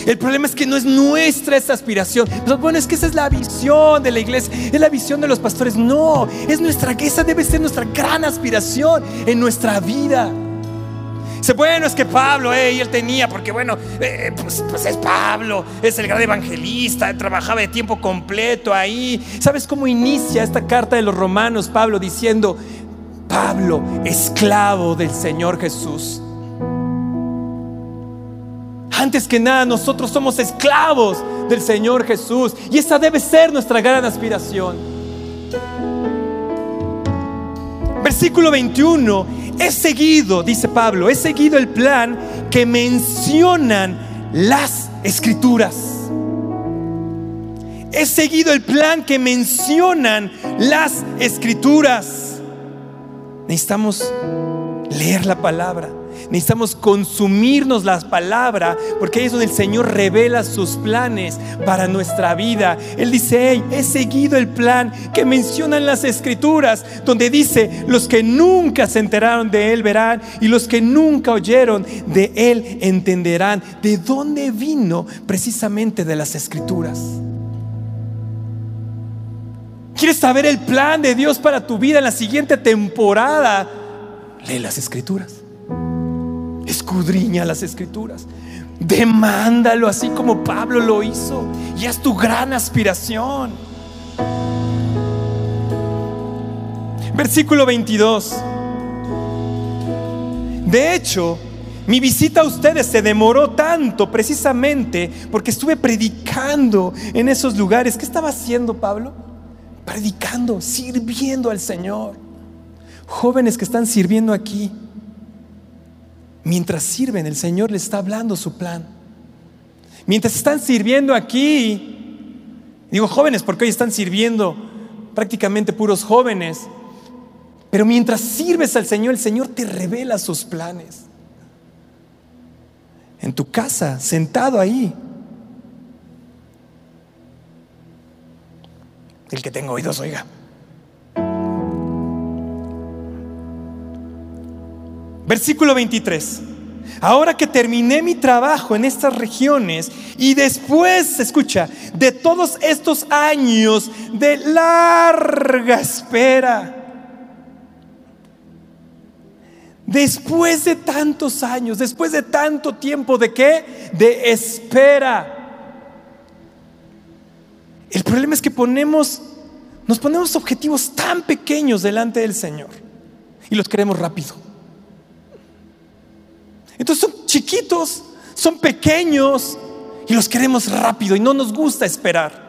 El problema es que no es nuestra esa aspiración. bueno, es que esa es la visión de la iglesia, es la visión de los pastores. No, es nuestra, esa debe ser nuestra gran aspiración en nuestra vida. Dice, bueno, es que Pablo, eh, él tenía, porque bueno, eh, pues, pues, es Pablo, es el gran evangelista, trabajaba de tiempo completo ahí. ¿Sabes cómo inicia esta carta de los romanos Pablo diciendo, Pablo, esclavo del Señor Jesús? Antes que nada, nosotros somos esclavos del Señor Jesús y esa debe ser nuestra gran aspiración. Versículo 21 He seguido, dice Pablo, he seguido el plan que mencionan las escrituras. He seguido el plan que mencionan las escrituras. Necesitamos leer la palabra. Necesitamos consumirnos las palabras porque ahí es donde el Señor revela sus planes para nuestra vida. Él dice, he seguido el plan que mencionan las escrituras, donde dice, los que nunca se enteraron de Él verán y los que nunca oyeron de Él entenderán de dónde vino precisamente de las escrituras. ¿Quieres saber el plan de Dios para tu vida en la siguiente temporada? Lee las escrituras escudriña las escrituras. Demándalo así como Pablo lo hizo. Y es tu gran aspiración. Versículo 22. De hecho, mi visita a ustedes se demoró tanto precisamente porque estuve predicando en esos lugares. ¿Qué estaba haciendo Pablo? predicando, sirviendo al Señor. Jóvenes que están sirviendo aquí. Mientras sirven, el Señor les está hablando su plan. Mientras están sirviendo aquí, digo jóvenes porque hoy están sirviendo prácticamente puros jóvenes, pero mientras sirves al Señor, el Señor te revela sus planes. En tu casa, sentado ahí. El que tenga oídos, oiga. Versículo 23. Ahora que terminé mi trabajo en estas regiones y después, escucha, de todos estos años de larga espera, después de tantos años, después de tanto tiempo de qué? De espera. El problema es que ponemos, nos ponemos objetivos tan pequeños delante del Señor y los queremos rápido. Entonces son chiquitos, son pequeños y los queremos rápido y no nos gusta esperar.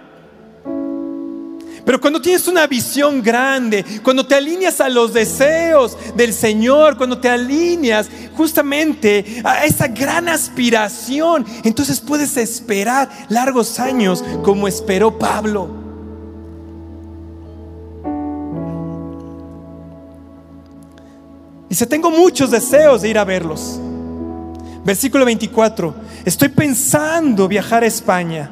Pero cuando tienes una visión grande, cuando te alineas a los deseos del Señor, cuando te alineas justamente a esa gran aspiración, entonces puedes esperar largos años como esperó Pablo. Dice, tengo muchos deseos de ir a verlos Versículo 24. Estoy pensando viajar a España.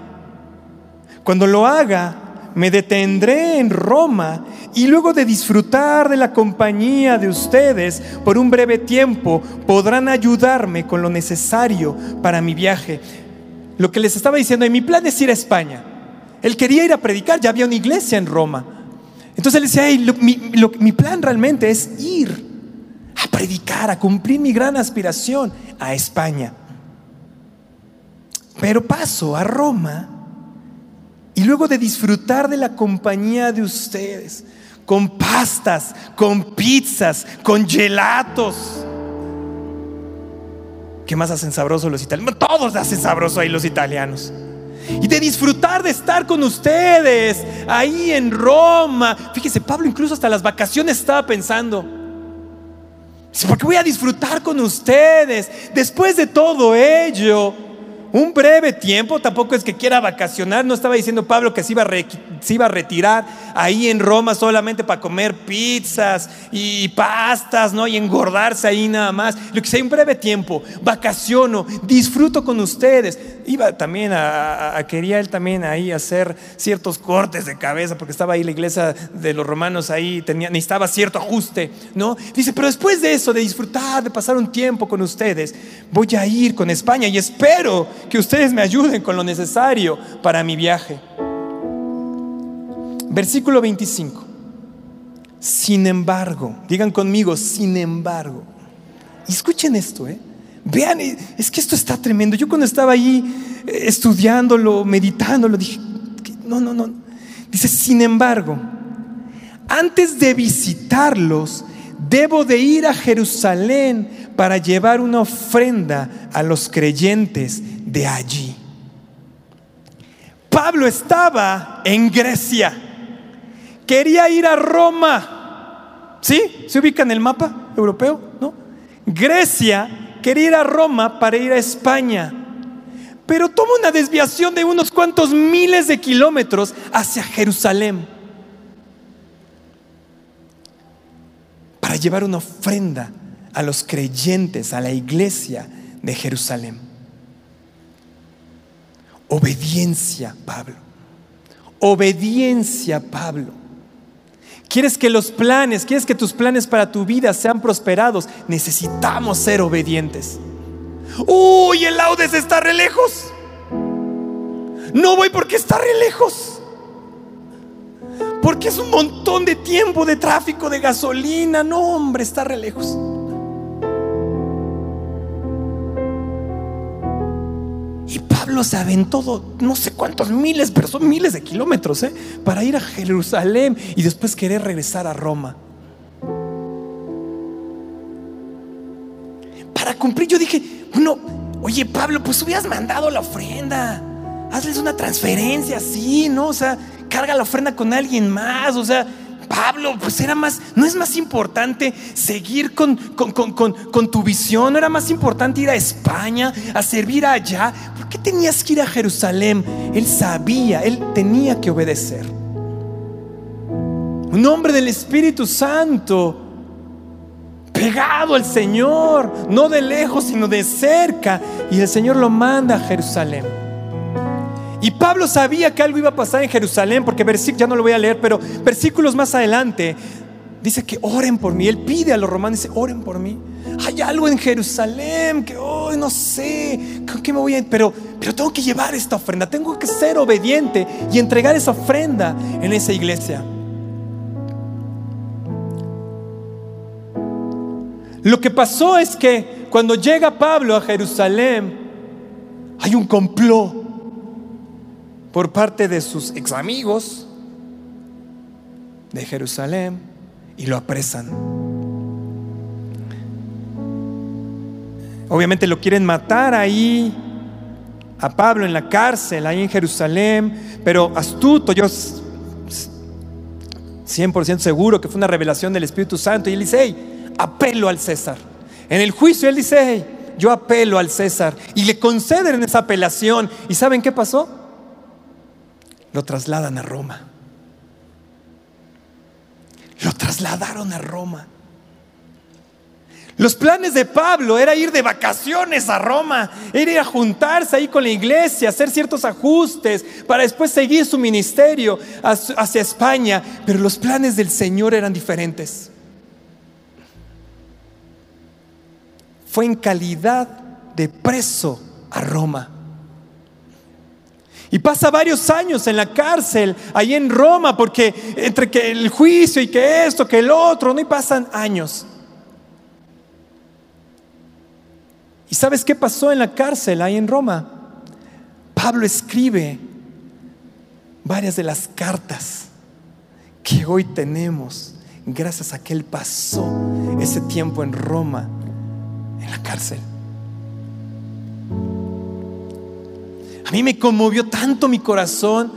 Cuando lo haga, me detendré en Roma y luego de disfrutar de la compañía de ustedes por un breve tiempo, podrán ayudarme con lo necesario para mi viaje. Lo que les estaba diciendo, mi plan es ir a España. Él quería ir a predicar, ya había una iglesia en Roma. Entonces él decía, mi, mi plan realmente es ir a predicar, a cumplir mi gran aspiración a España. Pero paso a Roma y luego de disfrutar de la compañía de ustedes, con pastas, con pizzas, con gelatos. ¿Qué más hacen sabroso los italianos? Todos hacen sabroso ahí los italianos. Y de disfrutar de estar con ustedes ahí en Roma. Fíjese, Pablo incluso hasta las vacaciones estaba pensando porque voy a disfrutar con ustedes. Después de todo ello, un breve tiempo, tampoco es que quiera vacacionar, no estaba diciendo Pablo que se iba, a a retirar ahí en Roma solamente para comer pizzas y pastas, ¿no? Y engordarse ahí nada más. Lo que sea, un breve tiempo, vacaciono, disfruto con ustedes. Iba también a, quería él también ahí hacer ciertos cortes de cabeza, porque estaba ahí la iglesia de los romanos ahí, tenía, necesitaba cierto ajuste, ¿no? Dice, pero después de eso, de disfrutar, de pasar un tiempo con ustedes, voy a ir con España y espero que ustedes me ayuden con lo necesario para mi viaje. Versículo 25. Sin embargo, digan conmigo, sin embargo. Escuchen esto, ¿eh? Vean, es que esto está tremendo. Yo cuando estaba ahí eh, estudiándolo, meditándolo, dije, no, no, no. Dice, sin embargo, antes de visitarlos, debo de ir a Jerusalén para llevar una ofrenda a los creyentes de allí. Pablo estaba en Grecia, quería ir a Roma. ¿Sí? ¿Se ubica en el mapa europeo? ¿No? Grecia quería ir a Roma para ir a España, pero toma una desviación de unos cuantos miles de kilómetros hacia Jerusalén para llevar una ofrenda a los creyentes, a la iglesia de Jerusalén. Obediencia, Pablo. Obediencia, Pablo. ¿Quieres que los planes, quieres que tus planes para tu vida sean prosperados? Necesitamos ser obedientes. Uy, el Laudes está re lejos. No voy porque está re lejos. Porque es un montón de tiempo de tráfico de gasolina. No, hombre, está re lejos. Pablo se aventó no sé cuántos miles, pero son miles de kilómetros, ¿eh? para ir a Jerusalén y después querer regresar a Roma. Para cumplir, yo dije, bueno, oye Pablo, pues hubieras mandado la ofrenda, hazles una transferencia así, ¿no? O sea, carga la ofrenda con alguien más. O sea, Pablo, pues era más, no es más importante seguir con, con, tu visión, no era más importante ir a España, a servir allá. ¿Por qué tenías que ir a Jerusalén? Él sabía, él tenía que obedecer. Un hombre del Espíritu Santo, pegado al Señor, no de lejos, sino de cerca. Y el Señor lo manda a Jerusalén. Y Pablo sabía que algo iba a pasar en Jerusalén, porque ya no lo voy a leer, pero versículos más adelante dice que oren por mí. Él pide a los romanos, dice, oren por mí. Hay algo en Jerusalén que hoy no sé, ¿qué me voy a pero pero tengo que llevar esta ofrenda, tengo que ser obediente y entregar esa ofrenda en esa iglesia. Lo que pasó es que cuando llega Pablo a Jerusalén, hay un complot por parte de sus ex amigos de Jerusalén y lo apresan. Obviamente lo quieren matar ahí a Pablo en la cárcel, ahí en Jerusalén, pero astuto, yo 100% seguro que fue una revelación del Espíritu Santo y él dice, hey, apelo al César. En el juicio él dice, hey, yo apelo al César y le conceden esa apelación. ¿Y saben qué pasó? Lo trasladan a Roma. Lo trasladaron a Roma. Los planes de Pablo era ir de vacaciones a Roma, era ir a juntarse ahí con la iglesia, hacer ciertos ajustes para después seguir su ministerio hacia España, pero los planes del Señor eran diferentes. Fue en calidad de preso a Roma. Y pasa varios años en la cárcel, ahí en Roma, porque entre que el juicio y que esto, que el otro, no y pasan años. ¿Y sabes qué pasó en la cárcel ahí en Roma? Pablo escribe varias de las cartas que hoy tenemos gracias a que él pasó ese tiempo en Roma, en la cárcel. A mí me conmovió tanto mi corazón.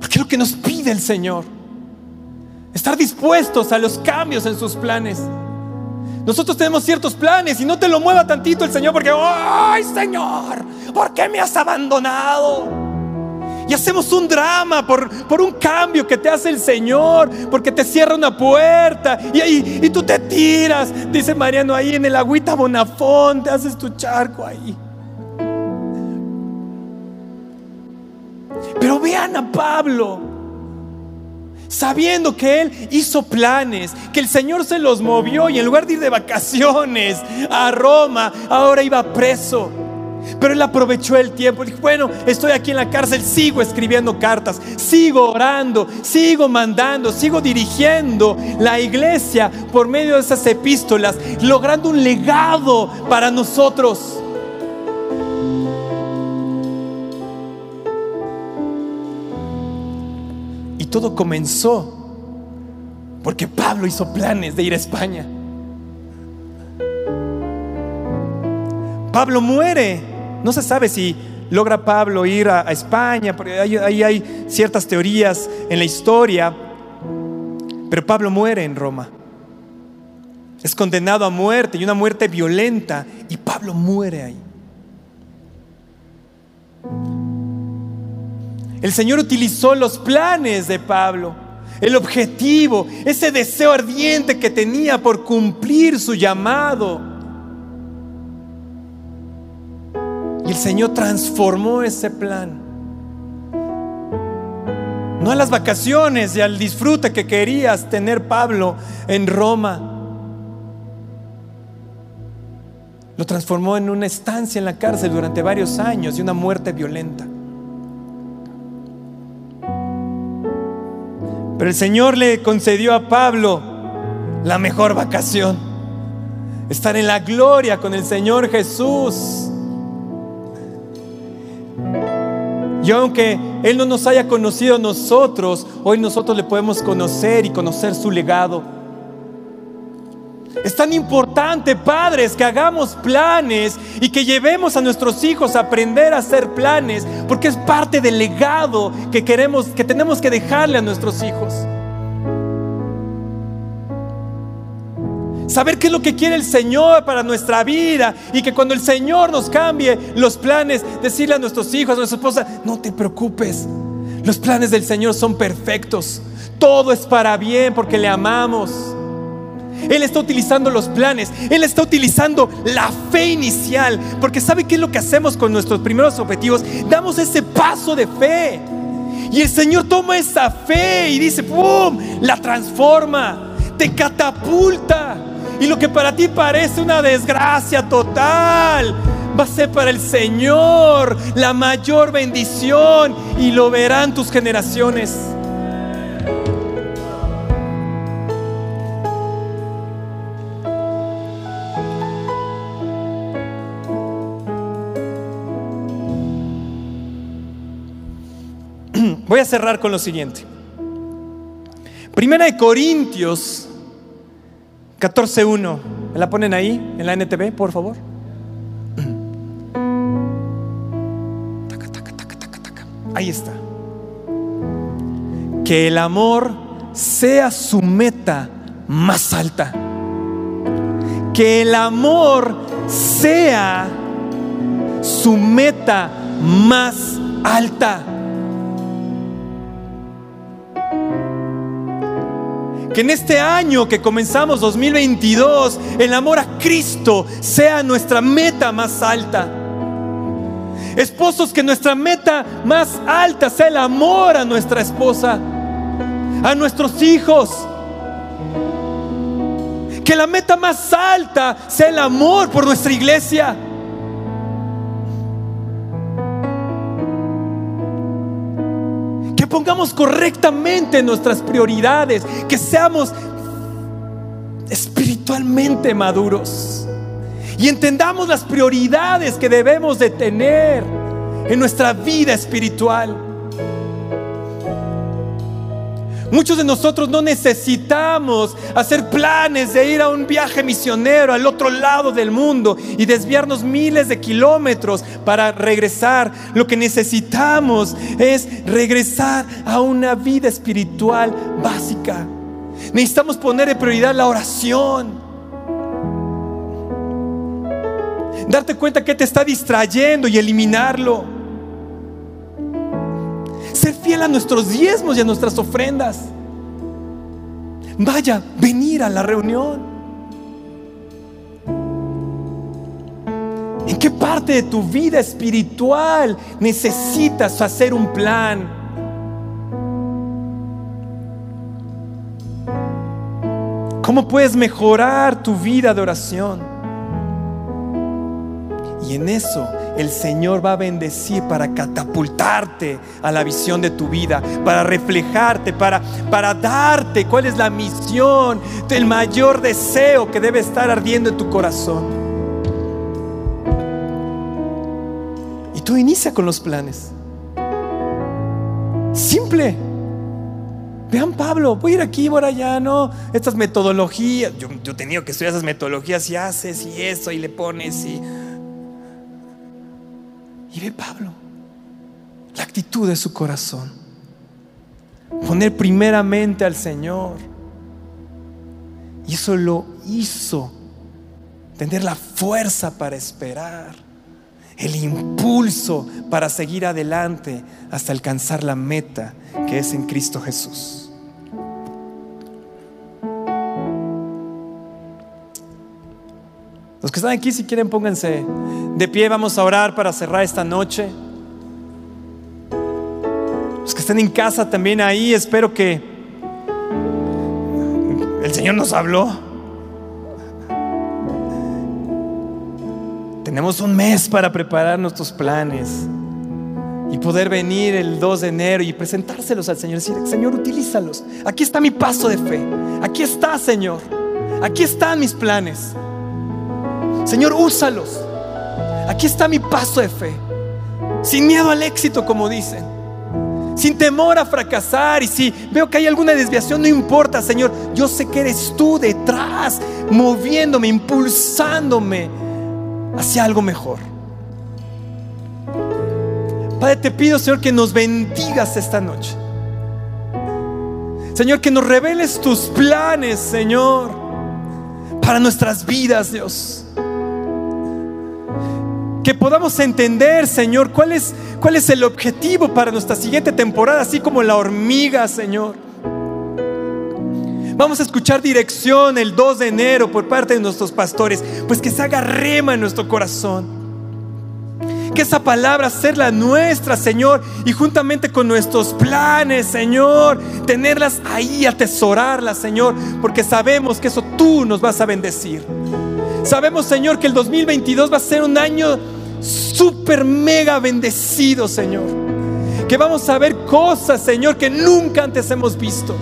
Porque es lo que nos pide el Señor. Estar dispuestos a los cambios en sus planes. Nosotros tenemos ciertos planes y no te lo mueva tantito el Señor porque, ay Señor, ¿por qué me has abandonado? Y hacemos un drama por, por un cambio que te hace el Señor, porque te cierra una puerta y, y tú te tiras, dice Mariano, ahí en el agüita Bonafón, te haces tu charco ahí. Pero vean a Pablo, sabiendo que él hizo planes, que el Señor se los movió y en lugar de ir de vacaciones a Roma, ahora iba preso. Pero él aprovechó el tiempo. Dijo, bueno, estoy aquí en la cárcel, sigo escribiendo cartas, sigo orando, sigo mandando, sigo dirigiendo la iglesia por medio de esas epístolas, logrando un legado para nosotros. Y todo comenzó porque Pablo hizo planes de ir a España. Pablo muere no se sabe si logra Pablo ir a, España, porque ahí hay ciertas teorías en la historia, pero Pablo muere en Roma. Es condenado a muerte y una muerte violenta y Pablo muere ahí. El Señor utilizó los planes de Pablo, el objetivo, ese deseo ardiente que tenía por cumplir su llamado el Señor transformó ese plan. No a las vacaciones y al disfrute que querías tener Pablo en Roma. Lo transformó en una estancia en la cárcel durante varios años y una muerte violenta. Pero el Señor le concedió a Pablo la mejor vacación. Estar en la gloria con el Señor Jesús. Y aunque Él no nos haya conocido nosotros, hoy nosotros le podemos conocer y conocer su legado. Es tan importante, padres, que hagamos planes y que llevemos a nuestros hijos a aprender a hacer planes, porque es parte del legado que queremos, que tenemos que dejarle a nuestros hijos. Saber qué es lo que quiere el Señor para nuestra vida y que cuando el Señor nos cambie los planes, decirle a nuestros hijos, a nuestra esposa, no te preocupes, los planes del Señor son perfectos, todo es para bien porque le amamos. Él está utilizando los planes, Él está utilizando la fe inicial, porque ¿sabe qué es lo que hacemos con nuestros primeros objetivos? Damos ese paso de fe. Y el Señor toma esa fe y dice, ¡pum!, la transforma, te catapulta. Y lo que para ti parece una desgracia total, va a ser para el Señor la mayor bendición y lo verán tus generaciones. Voy a cerrar con lo siguiente. Primera de Corintios 14.1. ¿Me la ponen ahí en la NTV, por favor? Ahí está. Que el amor sea su meta más alta. Que el amor sea su meta más alta. Que en este año que comenzamos 2022, el amor a Cristo sea nuestra meta más alta. Esposos, que nuestra meta más alta sea el amor a nuestra esposa, a nuestros hijos. Que la meta más alta sea el amor por nuestra iglesia. Pongamos correctamente nuestras prioridades, que seamos espiritualmente maduros y entendamos las prioridades que debemos de tener en nuestra vida espiritual. Muchos de nosotros no necesitamos hacer planes de ir a un viaje misionero al otro lado del mundo y desviarnos miles de kilómetros para regresar. Lo que necesitamos es regresar a una vida espiritual básica. Necesitamos poner en prioridad la oración. Darte cuenta que te está distrayendo y eliminarlo ser fiel a nuestros diezmos y a nuestras ofrendas. Vaya, venir a la reunión. ¿En qué parte de tu vida espiritual necesitas hacer un plan? ¿Cómo puedes mejorar tu vida de oración? Y en eso el Señor va a bendecir para catapultarte a la visión de tu vida, para reflejarte, para, para darte cuál es la misión, el mayor deseo que debe estar ardiendo en tu corazón. Y tú inicia con los planes. Simple. Vean Pablo, voy a ir aquí, voy allá, no, estas metodologías, yo, yo tenido que estudiar esas metodologías y haces y eso y le pones y... Y ve Pablo, la actitud de su corazón. Poner primeramente al Señor. Y eso lo hizo. Tener la fuerza para esperar. El impulso para seguir adelante hasta alcanzar la meta que es en Cristo Jesús. Los que están aquí, si quieren, pónganse de pie. Vamos a orar para cerrar esta noche. Los que están en casa también ahí, espero que el Señor nos habló. Tenemos un mes para preparar nuestros planes y poder venir el 2 de enero y presentárselos al Señor. Decir, Señor, utilízalos. Aquí está mi paso de fe. Aquí está, Señor. Aquí están mis planes. Señor, úsalos. Aquí está mi paso de fe. Sin miedo al éxito, como dicen. Sin temor a fracasar. Y si veo que hay alguna desviación, no importa, Señor. Yo sé que eres tú detrás. moviéndome, impulsándome hacia algo mejor. Padre, te pido, Señor, que nos bendigas esta noche. Señor, que nos reveles tus planes, Señor, para nuestras vidas, Dios. Que podamos entender, Señor, cuál es, cuál es el objetivo para nuestra siguiente temporada, así como la hormiga, Señor. Vamos a escuchar dirección el 2 de enero por parte de nuestros pastores, pues que se haga rema en nuestro corazón. Que esa palabra ser la nuestra, Señor, y juntamente con nuestros planes, Señor, tenerlas ahí, atesorarlas, Señor, porque sabemos que eso tú nos vas a bendecir. Sabemos, Señor, que el 2022 va a ser un año súper mega bendecido, Señor. Que vamos a ver cosas, Señor, que nunca antes hemos visto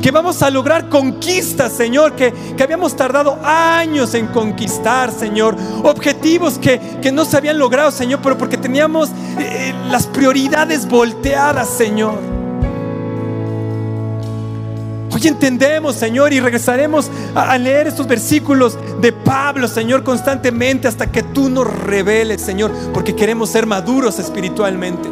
que vamos a lograr conquistas, Señor, que, habíamos tardado años en conquistar, Señor. Objetivos que, no se habían logrado, Señor, pero porque teníamos eh, las prioridades volteadas, Señor. Hoy entendemos, Señor, y regresaremos a, leer estos versículos de Pablo, Señor, constantemente hasta que tú nos reveles, Señor, porque queremos ser maduros espiritualmente.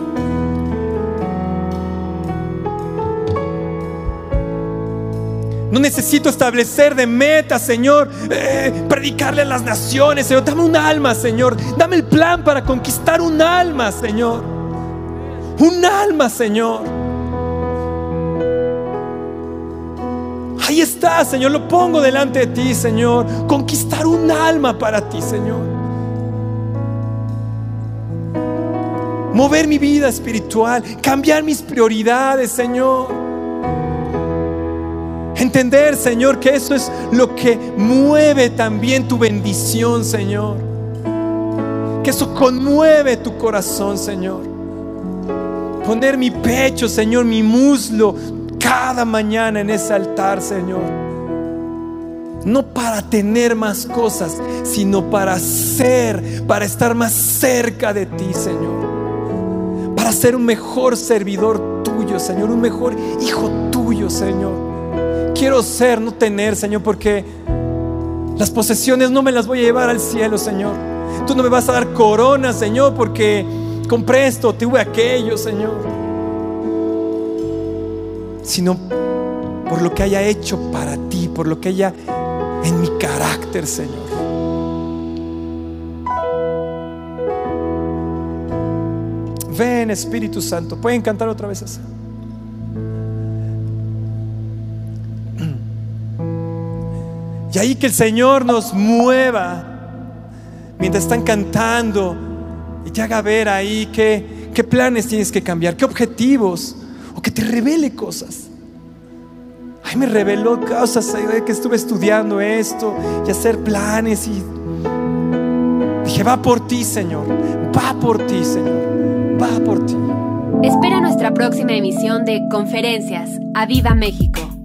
No necesito establecer de meta, Señor, eh, predicarle a las naciones, Señor. Dame un alma, Señor. Dame el plan para conquistar un alma, Señor. Un alma, Señor. Está, Señor. Lo pongo delante de ti, Señor. Conquistar un alma para ti, Señor. Mover mi vida espiritual. Cambiar mis prioridades, Señor. Entender, Señor, que eso es lo que mueve también tu bendición, Señor. Que eso conmueve tu corazón, Señor. Poner mi pecho, Señor, mi muslo cada mañana en ese altar, Señor. No para tener más cosas, sino para ser, para estar más cerca de ti, Señor. Para ser un mejor servidor tuyo, Señor. Un mejor hijo tuyo, Señor quiero ser, no tener, Señor, porque las posesiones no me las voy a llevar al cielo, Señor. Tú no me vas a dar corona, Señor, porque compré esto, tuve aquello, Señor. Sino por lo que haya hecho para ti, por lo que haya en mi carácter, Señor. Ven, Espíritu Santo. ¿Pueden cantar otra vez así? Y ahí que el Señor nos mueva mientras están cantando y te haga ver ahí qué, qué planes tienes que cambiar, qué objetivos, o que te revele cosas. Ay, me reveló cosas que estuve estudiando esto y hacer planes y dije, va por ti, Señor, va por ti, Señor, va por ti. Espera nuestra próxima emisión de Conferencias. ¡A Viva México!